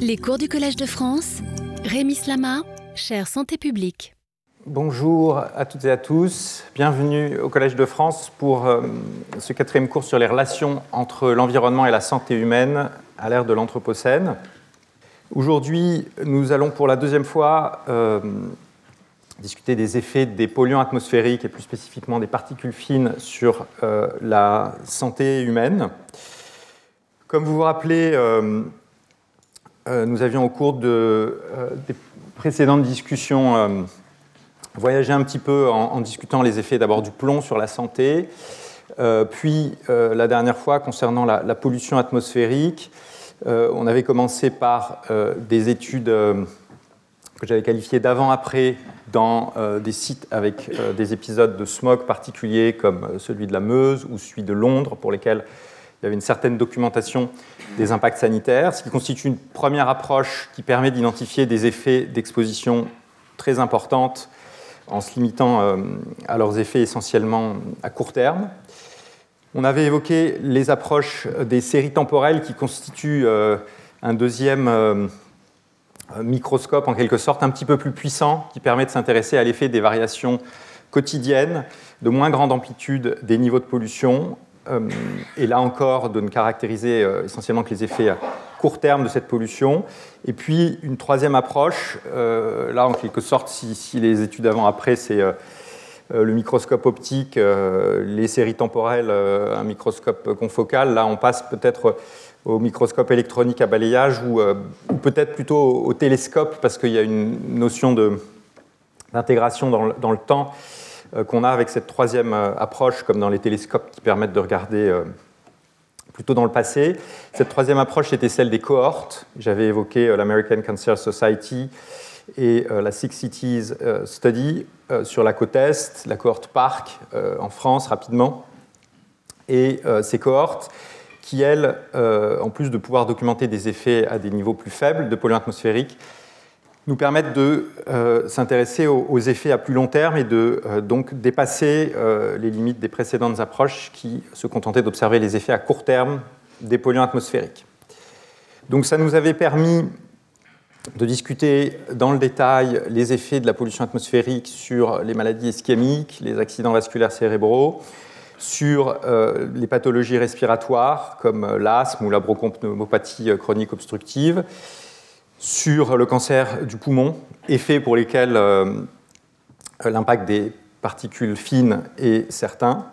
Les cours du Collège de France, Rémi Slama, chère santé publique. Bonjour à toutes et à tous, bienvenue au Collège de France pour euh, ce quatrième cours sur les relations entre l'environnement et la santé humaine à l'ère de l'Anthropocène. Aujourd'hui, nous allons pour la deuxième fois euh, discuter des effets des polluants atmosphériques et plus spécifiquement des particules fines sur euh, la santé humaine. Comme vous vous rappelez, nous avions au cours de, des précédentes discussions voyagé un petit peu en, discutant les effets d'abord du plomb sur la santé, puis la dernière fois concernant la, pollution atmosphérique. on avait commencé par des études que j'avais qualifié d'avant-après dans euh, des sites avec euh, des épisodes de smog particuliers comme euh, celui de la Meuse ou celui de Londres pour lesquels il y avait une certaine documentation des impacts sanitaires, ce qui constitue une première approche qui permet d'identifier des effets d'exposition très importantes en se limitant à leurs effets essentiellement à court terme. On avait évoqué les approches des séries temporelles qui constituent un deuxième microscope en quelque sorte un petit peu plus puissant qui permet de s'intéresser à l'effet des variations quotidiennes de moins grande amplitude des niveaux de pollution euh, et là encore de ne caractériser euh, essentiellement que les effets à court terme de cette pollution. Et puis une troisième approche, euh, là en quelque sorte si, les études avant-après c'est le microscope optique, les séries temporelles, un microscope confocal, là on passe peut-être au microscope électronique à balayage ou, euh, peut-être plutôt au, télescope parce qu'il y a une notion d'intégration dans, le temps euh, qu'on a avec cette troisième euh, approche, comme dans les télescopes qui permettent de regarder plutôt dans le passé. Cette troisième approche était celle des cohortes. J'avais évoqué l'American Cancer Society et la Six Cities Study sur la côte Est, la cohorte Parc en France rapidement. Et ces cohortes qui, elles, euh, en plus de pouvoir documenter des effets à des niveaux plus faibles de polluants atmosphériques, nous permettent de euh, s'intéresser aux, effets à plus long terme et de euh, donc dépasser les limites des précédentes approches qui se contentaient d'observer les effets à court terme des polluants atmosphériques. Donc ça nous avait permis de discuter dans le détail les effets de la pollution atmosphérique sur les maladies ischémiques, les accidents vasculaires cérébraux, sur euh, les pathologies respiratoires comme euh, l'asthme ou la bronchopneumopathie euh, chronique obstructive, sur le cancer du poumon, effets pour lesquels l'impact des particules fines est certain.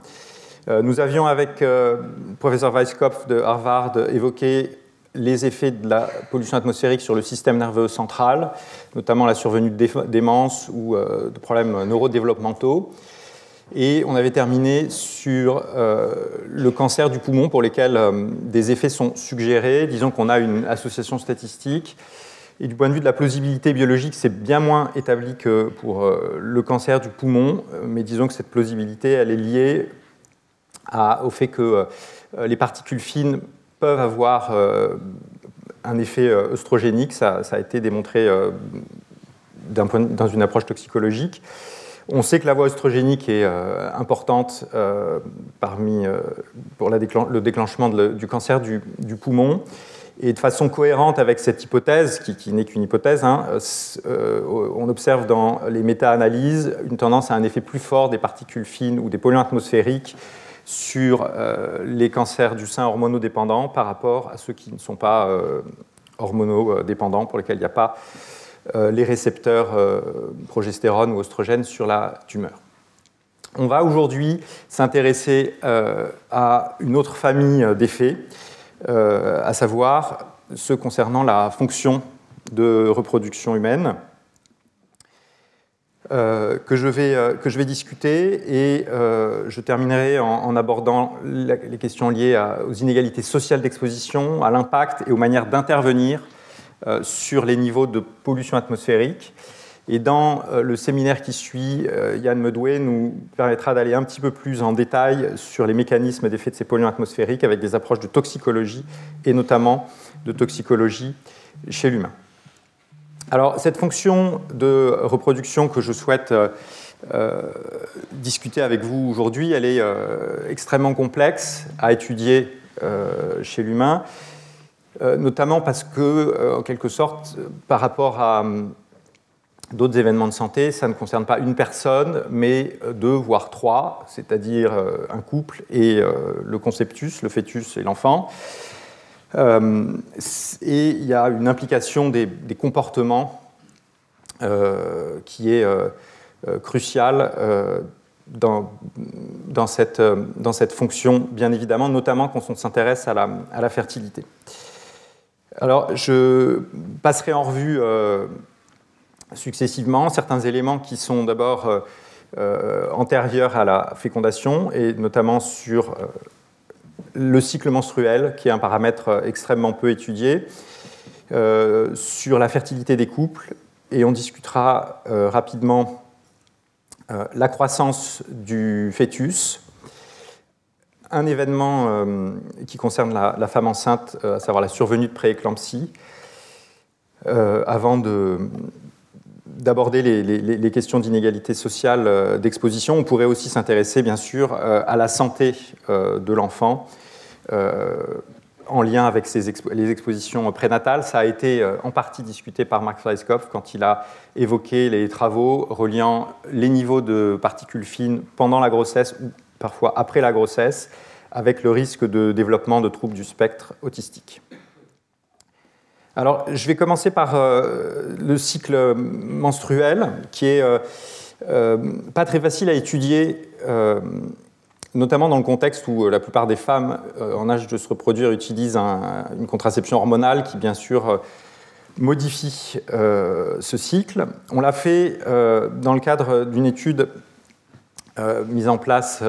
nous avions avec le professeur Weisskopf de Harvard évoqué les effets de la pollution atmosphérique sur le système nerveux central, notamment la survenue de démence ou de problèmes neurodéveloppementaux. Et on avait terminé sur euh, le cancer du poumon pour lequel euh, des effets sont suggérés. Disons qu'on a une association statistique. Et du point de vue de la plausibilité biologique, c'est bien moins établi que pour euh, le cancer du poumon, mais disons que cette plausibilité, elle est liée au fait que les particules fines peuvent avoir un effet œstrogénique. Ça, a été démontré dans une approche toxicologique. On sait que la voie œstrogénique est euh, importante euh, parmi, euh, pour le déclenchement du cancer du, poumon. Et de façon cohérente avec cette hypothèse, qui, n'est qu'une hypothèse, hein, on observe dans les méta-analyses une tendance à un effet plus fort des particules fines ou des polluants atmosphériques sur les cancers du sein hormonodépendants par rapport à ceux qui ne sont pas hormonodépendants, pour lesquels il n'y a pas euh, les récepteurs euh, progestérone ou oestrogène sur la tumeur. On va aujourd'hui s'intéresser euh, à une autre famille d'effets, à savoir ceux concernant la fonction de reproduction humaine. que, je vais, que je vais discuter et je terminerai en, abordant les questions liées aux inégalités sociales d'exposition, à l'impact et aux manières d'intervenir euh, sur les niveaux de pollution atmosphérique. Et dans euh, le séminaire qui suit, euh, Yann Medway nous permettra d'aller un petit peu plus en détail sur les mécanismes d'effet de ces polluants atmosphériques avec des approches de toxicologie et notamment de toxicologie chez l'humain. Alors, cette fonction de reproduction que je souhaite discuter avec vous aujourd'hui, elle est extrêmement complexe à étudier chez l'humain notamment parce que, en quelque sorte, par rapport à d'autres événements de santé, ça ne concerne pas une personne, mais deux, voire trois, c'est-à-dire un couple et le conceptus, le fœtus et l'enfant. et il y a une implication des, comportements qui est cruciale dans, cette, fonction, bien évidemment, notamment quand on s'intéresse à la, fertilité. Alors, je passerai en revue euh, successivement certains éléments qui sont d'abord euh, euh, antérieurs à la fécondation, et notamment sur le cycle menstruel, qui est un paramètre extrêmement peu étudié, sur la fertilité des couples, et on discutera rapidement euh, la croissance du fœtus, un événement euh, qui concerne la, femme enceinte, euh, à savoir la survenue de prééclampsie, avant d'aborder les, questions d'inégalité sociale d'exposition. On pourrait aussi s'intéresser, bien sûr, à la santé de l'enfant en lien avec les expositions prénatales. Ça a été euh, en partie discuté par Mark Fleischkopf quand il a évoqué les travaux reliant les niveaux de particules fines pendant la grossesse ou parfois après la grossesse, avec le risque de développement de troubles du spectre autistique. Alors, je vais commencer par euh, le cycle menstruel, qui est euh, pas très facile à étudier notamment dans le contexte où euh, la plupart des femmes euh, en âge de se reproduire utilisent une contraception hormonale qui, bien sûr, euh, modifie ce cycle. On l'a fait dans le cadre d'une étude mise en place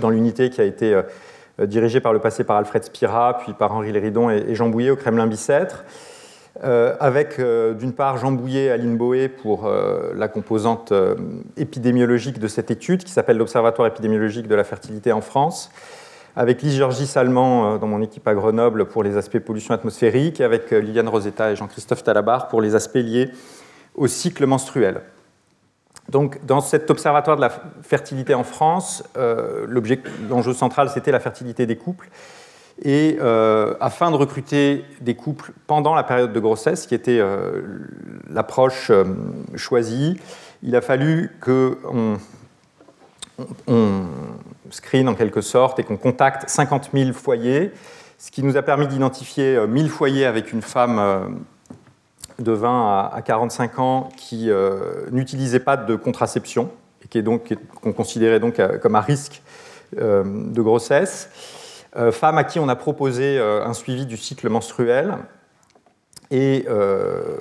dans, l'unité qui a été dirigée par le passé par Alfred Spira, puis par Henri Léridon et, Jean Bouillet au Kremlin-Bicêtre. Euh, avec euh, d'une part Jean Bouillet et Aline Boé pour euh, la composante épidémiologique de cette étude qui s'appelle l'Observatoire épidémiologique de la fertilité en France, avec Lise Georgis Salman dans mon équipe à Grenoble pour les aspects pollution atmosphérique, et avec Liliane Rosetta et Jean-Christophe Talabar pour les aspects liés au cycle menstruel. Donc, dans cet observatoire de la fertilité en France, l'enjeu central, c'était la fertilité des couples. Et euh, afin de recruter des couples pendant la période de grossesse, qui était euh, l'approche euh, choisie, il a fallu qu'on on, screen en quelque sorte et qu'on contacte 50 000 foyers, ce qui nous a permis d'identifier 1000 foyers avec une femme de 20 à 45 ans qui n'utilisait pas de contraception et qui est donc qu'on considérait donc comme à risque de grossesse. Euh, femmes à qui on a proposé euh, un suivi du cycle menstruel et euh,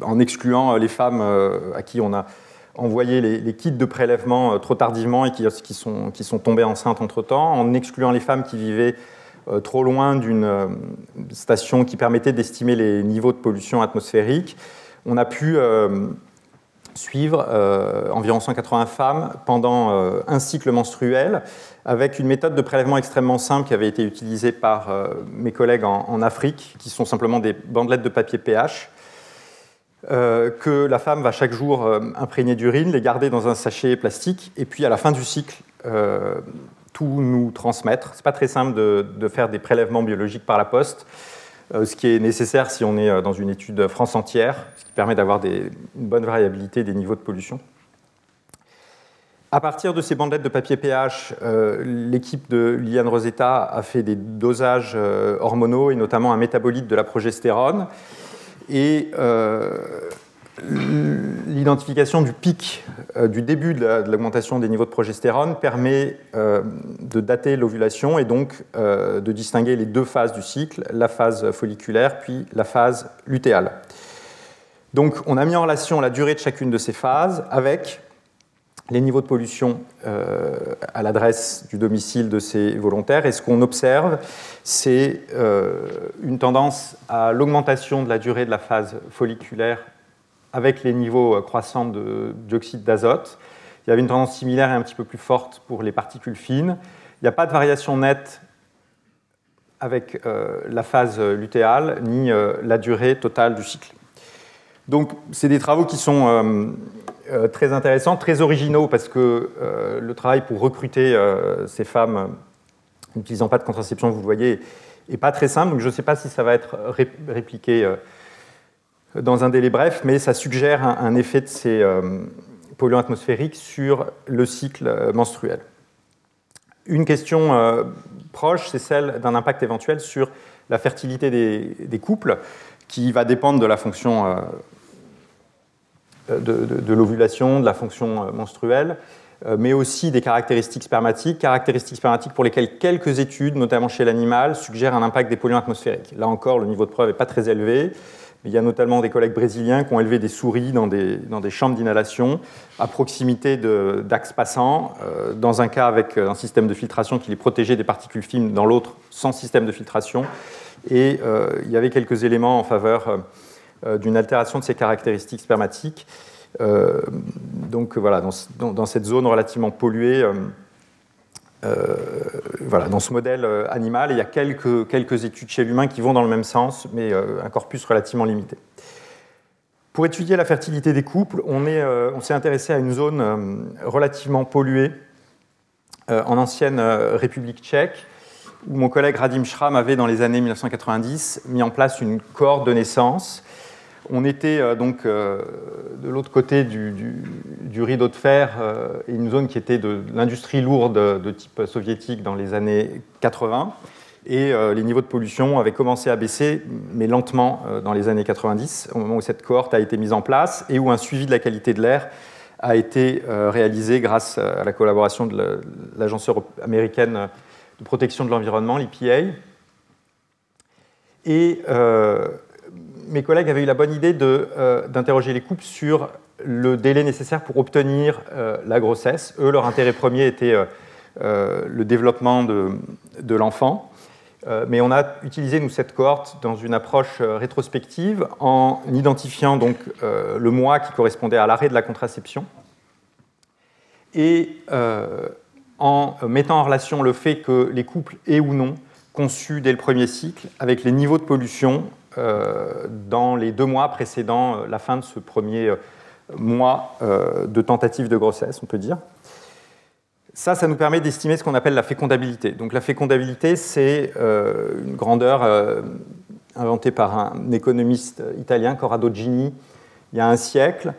en excluant les femmes à qui on a envoyé les, kits de prélèvement trop tardivement et qui, sont, qui sont tombées enceintes entre-temps, en excluant les femmes qui vivaient trop loin d'une station qui permettait d'estimer les niveaux de pollution atmosphérique. On a pu suivre environ 180 femmes pendant un cycle menstruel avec une méthode de prélèvement extrêmement simple qui avait été utilisée par euh, mes collègues en, Afrique, qui sont simplement des bandelettes de papier pH, euh, que la femme va chaque jour euh, imprégner d'urine, les garder dans un sachet plastique, et puis à la fin du cycle, tout nous transmettre. Ce n'est pas très simple de, faire des prélèvements biologiques par la poste, ce qui est nécessaire si on est dans une étude France entière, ce qui permet d'avoir une bonne variabilité des niveaux de pollution. À partir de ces bandelettes de papier pH, euh, l'équipe de Liliane Rosetta a fait des dosages euh, hormonaux et notamment un métabolite de la progestérone. Et euh, l'identification du pic du début de l'augmentation des niveaux de progestérone permet de dater l'ovulation et donc de distinguer les deux phases du cycle, la phase folliculaire puis la phase lutéale. Donc on a mis en relation la durée de chacune de ces phases avec les niveaux de pollution euh, à l'adresse du domicile de ces volontaires. Et ce qu'on observe, c'est euh, une tendance à l'augmentation de la durée de la phase folliculaire avec les niveaux croissants de dioxyde d'azote. Il y avait une tendance similaire et un petit peu plus forte pour les particules fines. Il n'y a pas de variation nette avec euh, la phase lutéale ni la durée totale du cycle. Donc, c'est des travaux qui sont euh, très intéressants, très originaux, parce que euh, le travail pour recruter euh, ces femmes n'utilisant pas de contraception, vous le voyez, et pas très simple, donc je ne sais pas si ça va être répliqué dans un délai bref, mais ça suggère un, effet de ces polluants atmosphériques sur le cycle menstruel. Une question proche, c'est celle d'un impact éventuel sur la fertilité des, couples, qui va dépendre de la fonction de l'ovulation, de la fonction menstruelle. Euh, mais aussi des caractéristiques spermatiques, caractéristiques spermatiques pour lesquelles quelques études, notamment chez l'animal, suggèrent un impact des polluants atmosphériques. Là encore, le niveau de preuve n'est pas très élevé. Il y a notamment des collègues brésiliens qui ont élevé des souris dans des, dans des chambres d'inhalation à proximité d'axes passants, euh, dans un cas avec un système de filtration qui les protégeait des particules fines, dans l'autre sans système de filtration. Et euh, il y avait quelques éléments en faveur d'une altération de ces caractéristiques spermatiques. Euh, donc voilà, dans, cette zone relativement polluée, euh, euh, voilà, dans ce modèle animal, il y a quelques, quelques études chez l'humain qui vont dans le même sens, mais un corpus relativement limité. Pour étudier la fertilité des couples, on, s'est intéressé à une zone relativement polluée en ancienne République tchèque, où mon collègue Radim Schram avait, dans les années 1990, mis en place une cohorte de naissance on était euh, donc euh, de l'autre côté du, rideau de fer, euh, une zone qui était de, l'industrie lourde de type soviétique dans les années 80. Et les niveaux de pollution avaient commencé à baisser, mais lentement dans les années 90, au moment où cette cohorte a été mise en place et où un suivi de la qualité de l'air a été réalisé grâce à la collaboration de l'Agence américaine de protection de l'environnement, l'EPA. Et mes collègues avaient eu la bonne idée euh, d'interroger les couples sur le délai nécessaire pour obtenir euh, la grossesse. Eux, leur intérêt premier était euh, le développement de, l'enfant. mais on a utilisé, nous, cette cohorte dans une approche rétrospective en identifiant donc le mois qui correspondait à l'arrêt de la contraception et en mettant en relation le fait que les couples aient ou non conçu dès le premier cycle avec les niveaux de pollution dans les deux mois précédant euh, la fin de ce premier euh, mois de tentative de grossesse, on peut dire. Ça, ça nous permet d'estimer ce qu'on appelle la fécondabilité. Donc la fécondabilité, c'est une grandeur inventée par un économiste italien, Corrado Gini, il y a un siècle,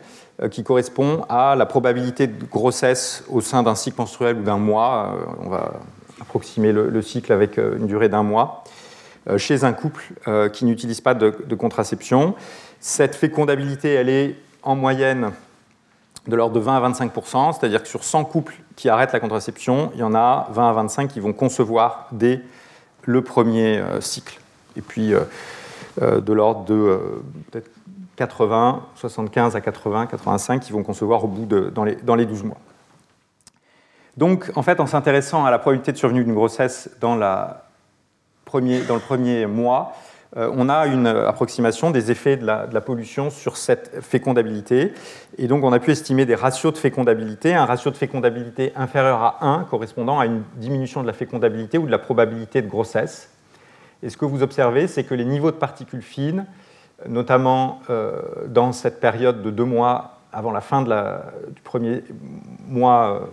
qui correspond à la probabilité de grossesse au sein d'un cycle menstruel ou d'un mois. On va approximer le cycle avec une durée d'un mois. Euh, chez un couple euh, qui n'utilise pas de, contraception. Cette fécondabilité, elle est en moyenne de l'ordre de 20 à 25% c'est-à-dire que sur 100 couples qui arrêtent la contraception, il y en a 20 à 25 qui vont concevoir dès le premier euh, cycle. Et puis de l'ordre de peut-être 80, 75 à 80, 85 qui vont concevoir au bout de, dans, les, dans les 12 mois. Donc, en fait, en s'intéressant à la probabilité de survenue d'une grossesse dans la dans le premier mois, euh, on a une approximation des effets de la, pollution sur cette fécondabilité. Et donc, on a pu estimer des ratios de fécondabilité, un ratio de fécondabilité inférieur à 1 correspondant à une diminution de la fécondabilité ou de la probabilité de grossesse. Et ce que vous observez, c'est que les niveaux de particules fines, notamment euh, dans cette période de deux mois avant la fin du premier mois euh,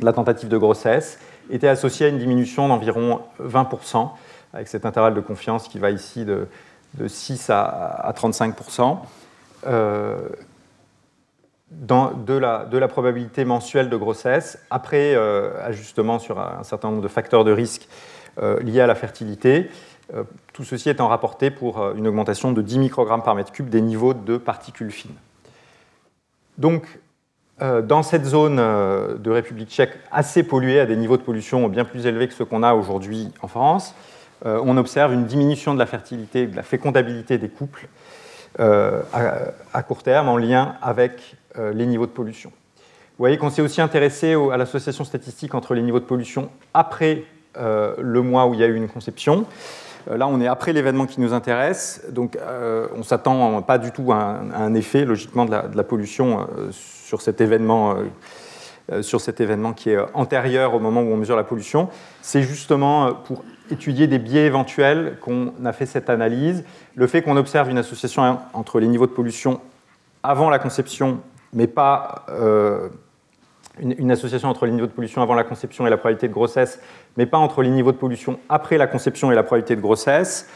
de la tentative de grossesse, étaient associés à une diminution d'environ 20% avec cet intervalle de confiance qui va ici de, 6 à, 35%, euh, de, la, probabilité mensuelle de grossesse, après euh, ajustement sur un certain nombre de facteurs de risque euh, liés à la fertilité. tout ceci étant rapporté pour une augmentation de 10 microgrammes par mètre cube des niveaux de particules fines. Donc, dans cette zone de République tchèque assez polluée, à des niveaux de pollution bien plus élevés que ceux qu'on a aujourd'hui en France, euh, on observe une diminution de la fertilité, de la fécondabilité des couples euh, à, court terme en lien avec euh, les niveaux de pollution. Vous voyez qu'on s'est aussi intéressé à l'association statistique entre les niveaux de pollution après le mois où il y a eu une conception. Là, on est après l'événement qui nous intéresse, donc on ne s'attend pas du tout à un, effet, logiquement, de la, pollution sur cet événement sur cet qui est antérieur au moment où on mesure la pollution. C'est justement pour étudier des biais éventuels qu'on a fait cette analyse. Le fait qu'on observe une association entre les niveaux de pollution avant la conception, mais pas, euh, une, association entre les niveaux de pollution avant la conception et la probabilité de grossesse, mais pas entre les niveaux de pollution après la conception et la probabilité de grossesse,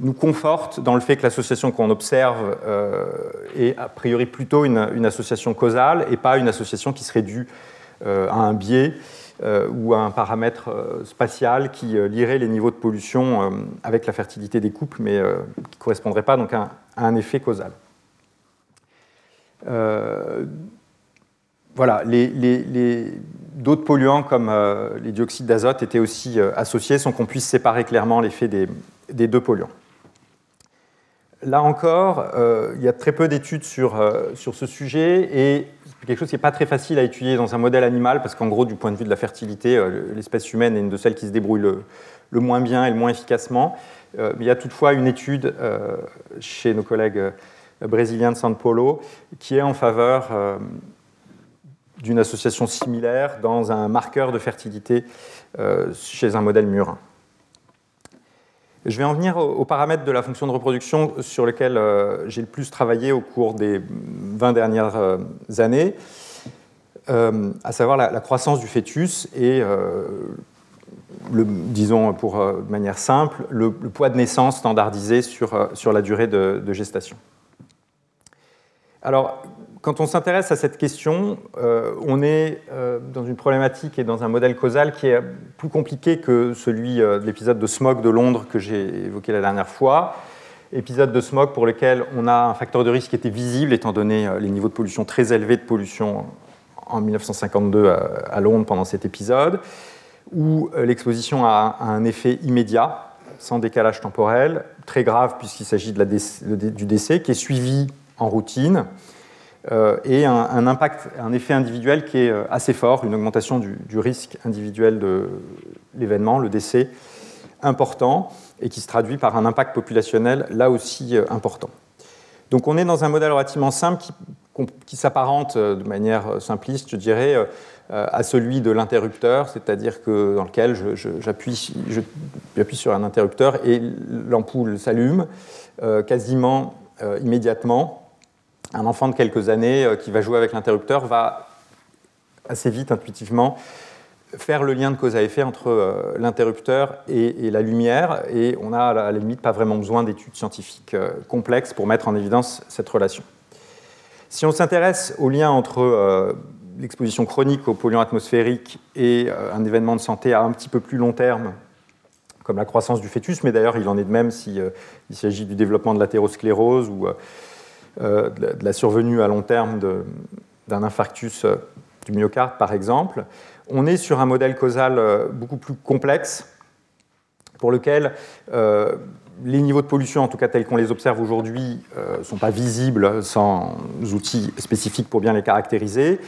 nous conforte dans le fait que l'association qu'on observe euh, est a priori plutôt une, association causale et pas une association qui serait due euh, à un biais euh, ou à un paramètre spatial qui lierait les niveaux de pollution avec la fertilité des couples, mais qui ne correspondrait pas donc à, un effet causal. voilà, d'autres polluants comme les dioxydes d'azote étaient aussi associés sans qu'on puisse séparer clairement l'effet des deux polluants. Là encore, euh, il y a très peu d'études sur, euh, sur ce sujet et c'est quelque chose qui n'est pas très facile à étudier dans un modèle animal parce qu'en gros, du point de vue de la fertilité, euh, l'espèce humaine est une de celles qui se débrouille le, moins bien et le moins efficacement. il y a toutefois une étude chez nos collègues brésiliens de São Paulo qui est en faveur d'une association similaire dans un marqueur de fertilité chez un modèle murin. Je vais en venir aux paramètres de la fonction de reproduction sur lesquels euh, j'ai le plus travaillé au cours des 20 dernières euh, années, euh, à savoir la, croissance du fœtus et, le, disons pour manière simple, le, poids de naissance standardisé sur, sur la durée de, de gestation. Alors, quand on s'intéresse à cette question, euh, on est euh, dans une problématique et dans un modèle causal qui est plus compliqué que celui euh, de l'épisode de smog de Londres que j'ai évoqué la dernière fois. Épisode de smog pour lequel on a un facteur de risque qui était visible étant donné les niveaux de pollution très élevés de pollution en 1952 à, Londres pendant cet épisode, où l'exposition a, un effet immédiat, sans décalage temporel, très grave puisqu'il s'agit du décès, qui est suivi en routine et un, impact, un effet individuel qui est euh, assez fort, une augmentation du, risque individuel de l'événement, le décès important, et qui se traduit par un impact populationnel là aussi euh, important. Donc on est dans un modèle relativement simple qui, s'apparente de manière simpliste, je dirais, à celui de l'interrupteur, c'est-à-dire que dans lequel j'appuie sur un interrupteur et l'ampoule s'allume quasiment immédiatement un enfant de quelques années euh, qui va jouer avec l'interrupteur va assez vite, intuitivement, faire le lien de cause à effet entre euh, l'interrupteur et, la lumière, et on a à la limite pas vraiment besoin d'études scientifiques euh, complexes pour mettre en évidence cette relation. Si on s'intéresse au lien entre l'exposition chronique aux polluants atmosphériques et un événement de santé à un petit peu plus long terme, comme la croissance du fœtus, mais d'ailleurs il en est de même s'il s'agit du développement de l'athérosclérose ou euh, de la survenue à long terme d'un infarctus euh, du myocarde, par exemple, on est sur un modèle causal euh, beaucoup plus complexe pour lequel les niveaux de pollution, en tout cas tels qu'on les observe aujourd'hui, ne sont pas visibles sans outils spécifiques pour bien les caractériser.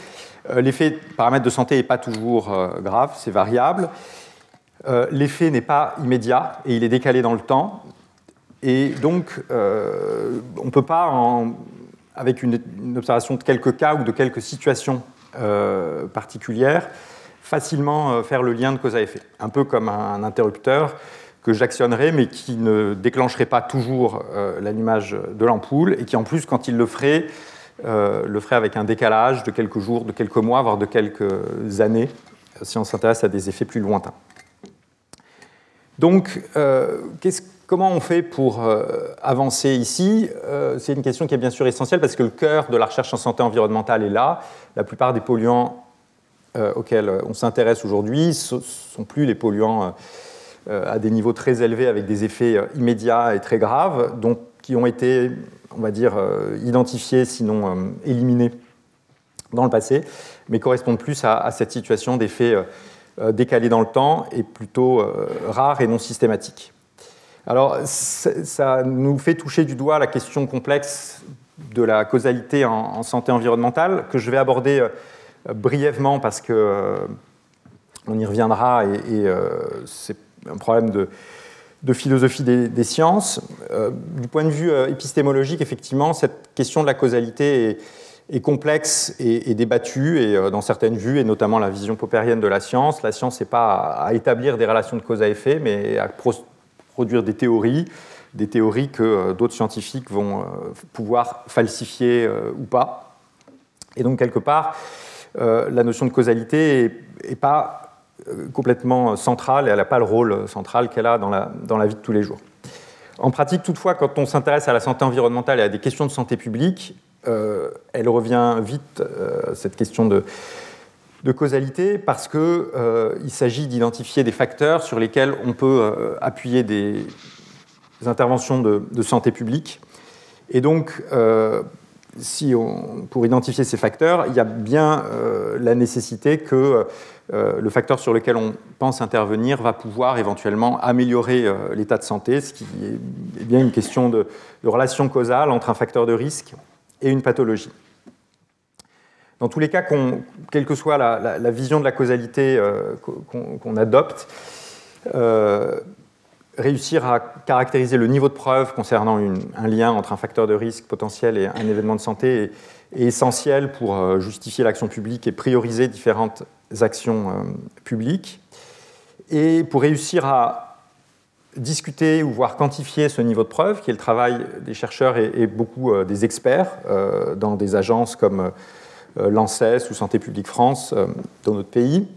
L'effet paramètre de santé n'est pas toujours grave, c'est variable. L'effet n'est pas immédiat et il est décalé dans le temps. Et donc, euh, on ne peut pas, avec une, observation de quelques cas ou de quelques situations euh, particulières, facilement euh, faire le lien de cause à effet. Un peu comme un, interrupteur que j'actionnerais, mais qui ne déclencherait pas toujours l'allumage de l'ampoule, et qui en plus, quand il le ferait, le ferait avec un décalage de quelques jours, de quelques mois, voire de quelques années, si on s'intéresse à des effets plus lointains. Donc, qu'est-ce Comment on fait pour euh, avancer ici? Euh, C'est une question qui est bien sûr essentielle parce que le cœur de la recherche en santé environnementale est là. La plupart des polluants euh, auxquels on s'intéresse aujourd'hui ne sont plus les polluants à des niveaux très élevés avec des effets immédiats et très graves, donc qui ont été, on va dire, identifiés, sinon éliminés dans le passé, mais correspondent plus à, à cette situation d'effets décalés dans le temps et plutôt rares et non systématiques. Alors, ça nous fait toucher du doigt la question complexe de la causalité en, santé environnementale, que je vais aborder euh, brièvement parce que euh, on y reviendra et, euh, c'est un problème de, philosophie des, sciences. du point de vue épistémologique, effectivement, cette question de la causalité est, complexe et, débattue, et dans certaines vues, et notamment la vision popérienne de la science, la science n'est pas à, établir des relations de cause à effet, mais à produire des théories, des théories que euh, d'autres scientifiques vont euh, pouvoir falsifier euh, ou pas. Et donc, quelque part, la notion de causalité n'est pas complètement centrale et elle n'a pas le rôle central qu'elle a dans la, dans la vie de tous les jours. En pratique, toutefois, quand on s'intéresse à la santé environnementale et à des questions de santé publique, elle revient vite, cette question de, de causalité parce qu'il euh, s'agit d'identifier des facteurs sur lesquels on peut euh, appuyer des, interventions de, santé publique. Et donc, euh, si pour identifier ces facteurs, il y a bien la nécessité que le facteur sur lequel on pense intervenir va pouvoir éventuellement améliorer l'état de santé, ce qui est bien une question de relation causale entre un facteur de risque et une pathologie. Dans tous les cas, quelle que soit la, vision de la causalité euh, qu'on adopte, euh, réussir à caractériser le niveau de preuve concernant un lien entre un facteur de risque potentiel et un événement de santé est, essentiel pour euh, justifier l'action publique et prioriser différentes actions publiques. Et pour réussir à discuter ou voir quantifier ce niveau de preuve, qui est le travail des chercheurs et, beaucoup des experts dans des agences comme l'ANSES ou Santé publique France euh, dans notre pays.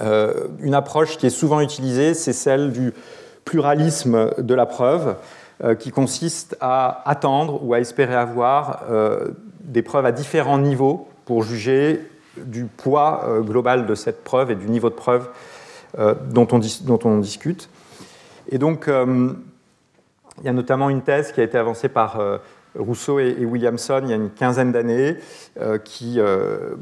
Euh, une approche qui est souvent utilisée, c'est celle du pluralisme de la preuve, qui consiste à attendre ou à espérer avoir des preuves à différents niveaux pour juger du poids global de cette preuve et du niveau de preuve dont on, dont, on, discute. Et donc, il y a notamment une thèse qui a été avancée par Rousseau et, Williamson il y a une quinzaine d'années, euh, qui euh,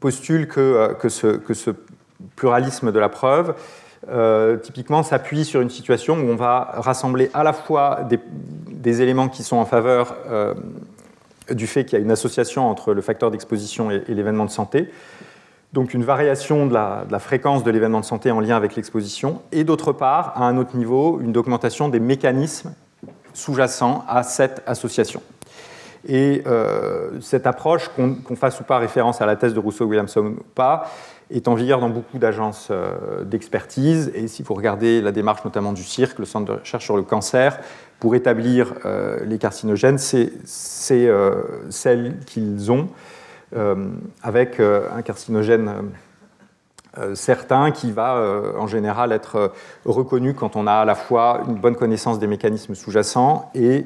postulent que, euh, que, ce, pluralisme de la preuve typiquement s'appuie sur une situation où on va rassembler à la fois des, éléments qui sont en faveur du fait qu'il y a une association entre le facteur d'exposition et, l'événement de santé, donc une variation de la, de la fréquence de l'événement de santé en lien avec l'exposition, et d'autre part, à un autre niveau, une augmentation des mécanismes sous-jacent à cette association. Et euh, cette approche, qu'on fasse ou pas référence à la thèse de Rousseau-Williamson ou pas, est en vigueur dans beaucoup d'agences euh, d'expertise. Et si vous regardez la démarche notamment du CIRC, le Centre de recherche sur le cancer, pour établir euh, les carcinogènes, c'est celle qu'ils ont, avec un carcinogène certain qui va euh, en général être euh, reconnu quand on a à la fois une bonne connaissance des mécanismes sous-jacents et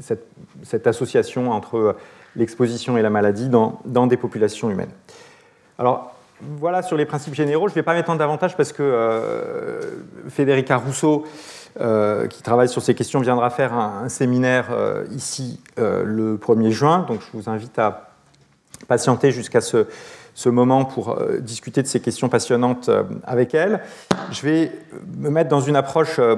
cette, association entre l'exposition et la maladie dans, des populations humaines. Alors, voilà sur les principes généraux. Je ne vais pas m'étendre davantage parce que Federica Rousseau, qui travaille sur ces questions, viendra faire un, séminaire ici le 1er juin. Donc, je vous invite à patienter jusqu'à ce, ce moment pour euh, discuter de ces questions passionnantes euh, avec elle. Je vais me mettre dans une approche euh,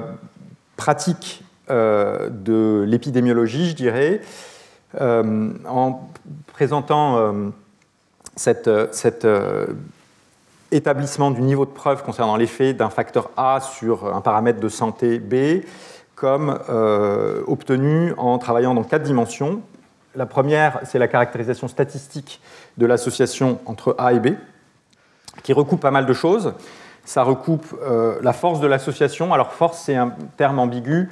pratique de l'épidémiologie, je dirais, en présentant cet établissement du niveau de preuve concernant l'effet d'un facteur A sur un paramètre de santé B comme obtenu en travaillant dans quatre dimensions. La première, c'est la caractérisation statistique de l'association entre A et B, qui recoupe pas mal de choses. Ça recoupe euh, la force de l'association. Alors force, c'est un terme ambigu.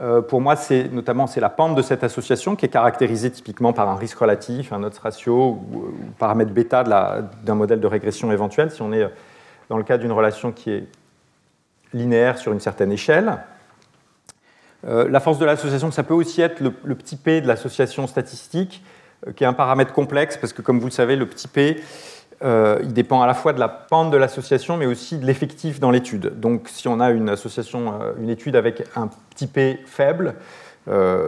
Euh, pour moi, c'est notamment c'est la pente de cette association qui est caractérisée typiquement par un risque relatif, un odds ratio ou, paramètre bêta d'un modèle de régression éventuel, si on est dans le cas d'une relation qui est linéaire sur une certaine échelle. Euh, la force de l'association, ça peut aussi être le, petit p de l'association statistique, euh, qui est un paramètre complexe parce que, comme vous le savez, le petit p, euh, il dépend à la fois de la pente de l'association, mais aussi de l'effectif dans l'étude. Donc, si on a une association, euh, une étude avec un petit p faible,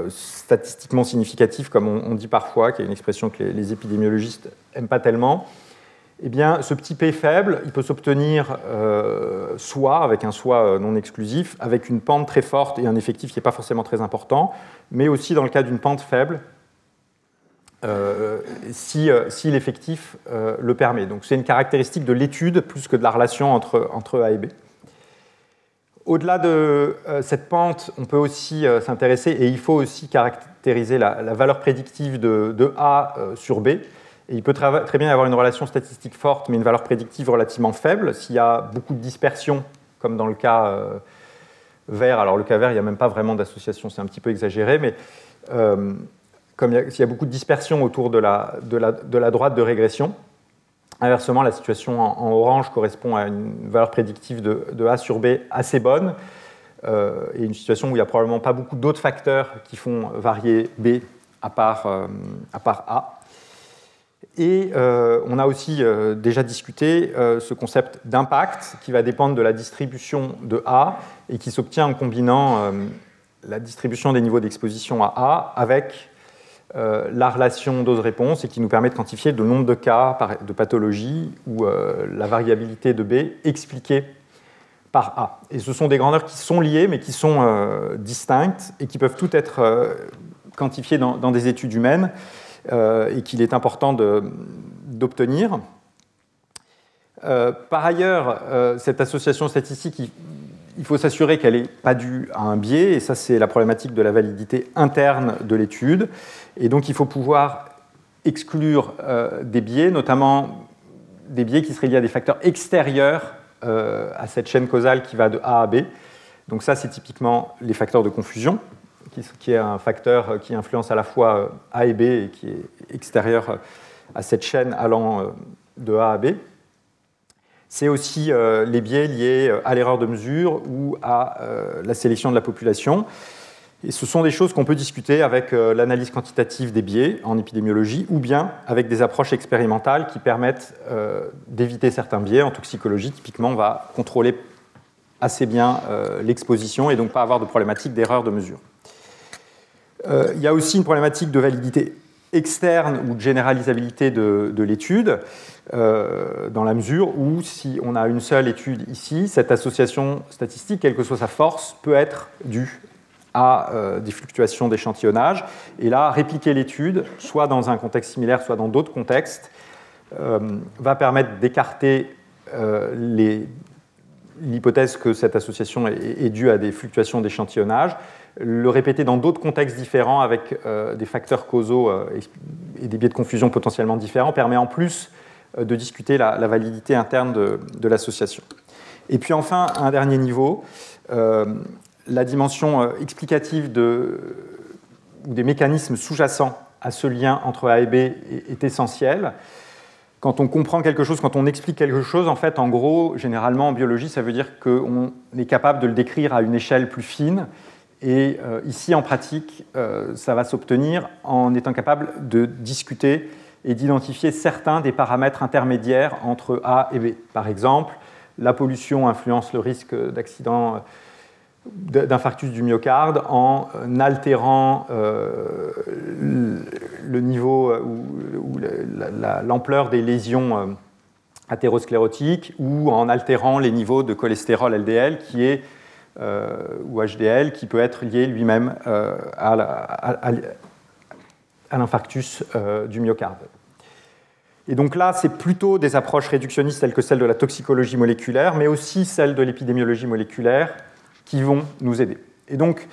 statistiquement significatif, comme on, dit parfois, qui est une expression que les, épidémiologistes n'aiment pas tellement, eh bien, ce petit p faible, il peut s'obtenir soit avec un soit non exclusif, avec une pente très forte et un effectif qui n'est pas forcément très important, mais aussi dans le cas d'une pente faible, euh, si, euh, si l'effectif euh, le permet. Donc c'est une caractéristique de l'étude plus que de la relation entre, entre A et B. Au-delà de cette pente, on peut aussi s'intéresser, et il faut aussi caractériser la, valeur prédictive de, de A sur B. Et il peut très bien y avoir une relation statistique forte, mais une valeur prédictive relativement faible. S'il y a beaucoup de dispersion, comme dans le cas vert, alors le cas vert, il n'y a même pas vraiment d'association, c'est un petit peu exagéré, mais comme il y, a, beaucoup de dispersion autour de la, droite de régression. Inversement, la situation en, orange correspond à une valeur prédictive de, A sur B assez bonne, euh, et une situation où il n'y a probablement pas beaucoup d'autres facteurs qui font varier B à part, euh, à, A. Et euh, on a aussi déjà discuté ce concept d'impact qui va dépendre de la distribution de A et qui s'obtient en combinant la distribution des niveaux d'exposition à A avec euh, la relation dose-réponse et qui nous permet de quantifier le nombre de cas de pathologie ou euh, la variabilité de B expliquée par A. Et ce sont des grandeurs qui sont liées mais qui sont euh, distinctes et qui peuvent toutes être quantifiées dans, des études humaines et qu'il est important d'obtenir. par ailleurs, cette association statistique, il faut s'assurer qu'elle n'est pas due à un biais, et ça c'est la problématique de la validité interne de l'étude. Et donc il faut pouvoir exclure euh, des biais, notamment des biais qui seraient liés à des facteurs extérieurs euh, à cette chaîne causale qui va de A à B. Donc ça c'est typiquement les facteurs de confusion, qui, est un facteur qui influence à la fois euh, A et B et qui est extérieur à cette chaîne allant de A à B. C'est aussi les biais liés à l'erreur de mesure ou à la sélection de la population. Et ce sont des choses qu'on peut discuter avec euh, l'analyse quantitative des biais en épidémiologie ou bien avec des approches expérimentales qui permettent euh, d'éviter certains biais. En toxicologie, typiquement, on va contrôler assez bien euh, l'exposition et donc pas avoir de problématique d'erreur de mesure. il y a aussi une problématique de validité externe ou de généralisabilité de, de l'étude, dans la mesure où si on a une seule étude ici, cette association statistique, quelle que soit sa force, peut être due à euh, des fluctuations d'échantillonnage. Et là, répliquer l'étude, soit dans un contexte similaire, soit dans d'autres contextes, euh, va permettre d'écarter euh, l'hypothèse que cette association est, due à des fluctuations d'échantillonnage, le répéter dans d'autres contextes différents avec des facteurs causaux et des biais de confusion potentiellement différents permet en plus de discuter la, validité interne de, de l'association. Et puis enfin, un dernier niveau, la dimension euh, explicative des mécanismes sous-jacents à ce lien entre A et B est, essentielle. Quand on comprend quelque chose, quand on explique quelque chose, en fait, en gros, généralement en biologie, ça veut dire qu'on est capable de le décrire à une échelle plus fine. Et euh, ici, en pratique, euh, ça va s'obtenir en étant capable de discuter et d'identifier certains des paramètres intermédiaires entre A et B. Par exemple, la pollution influence le risque d'accident d'infarctus du myocarde en altérant euh, le niveau euh, ou, l'ampleur des lésions euh, athérosclérotiques ou en altérant les niveaux de cholestérol LDL qui est, ou HDL qui peut être lié lui-même à, l'infarctus du myocarde. Et donc là, c'est plutôt des approches réductionnistes telles que celles de la toxicologie moléculaire, mais aussi celles de l'épidémiologie moléculaire, vont nous aider. Et donc,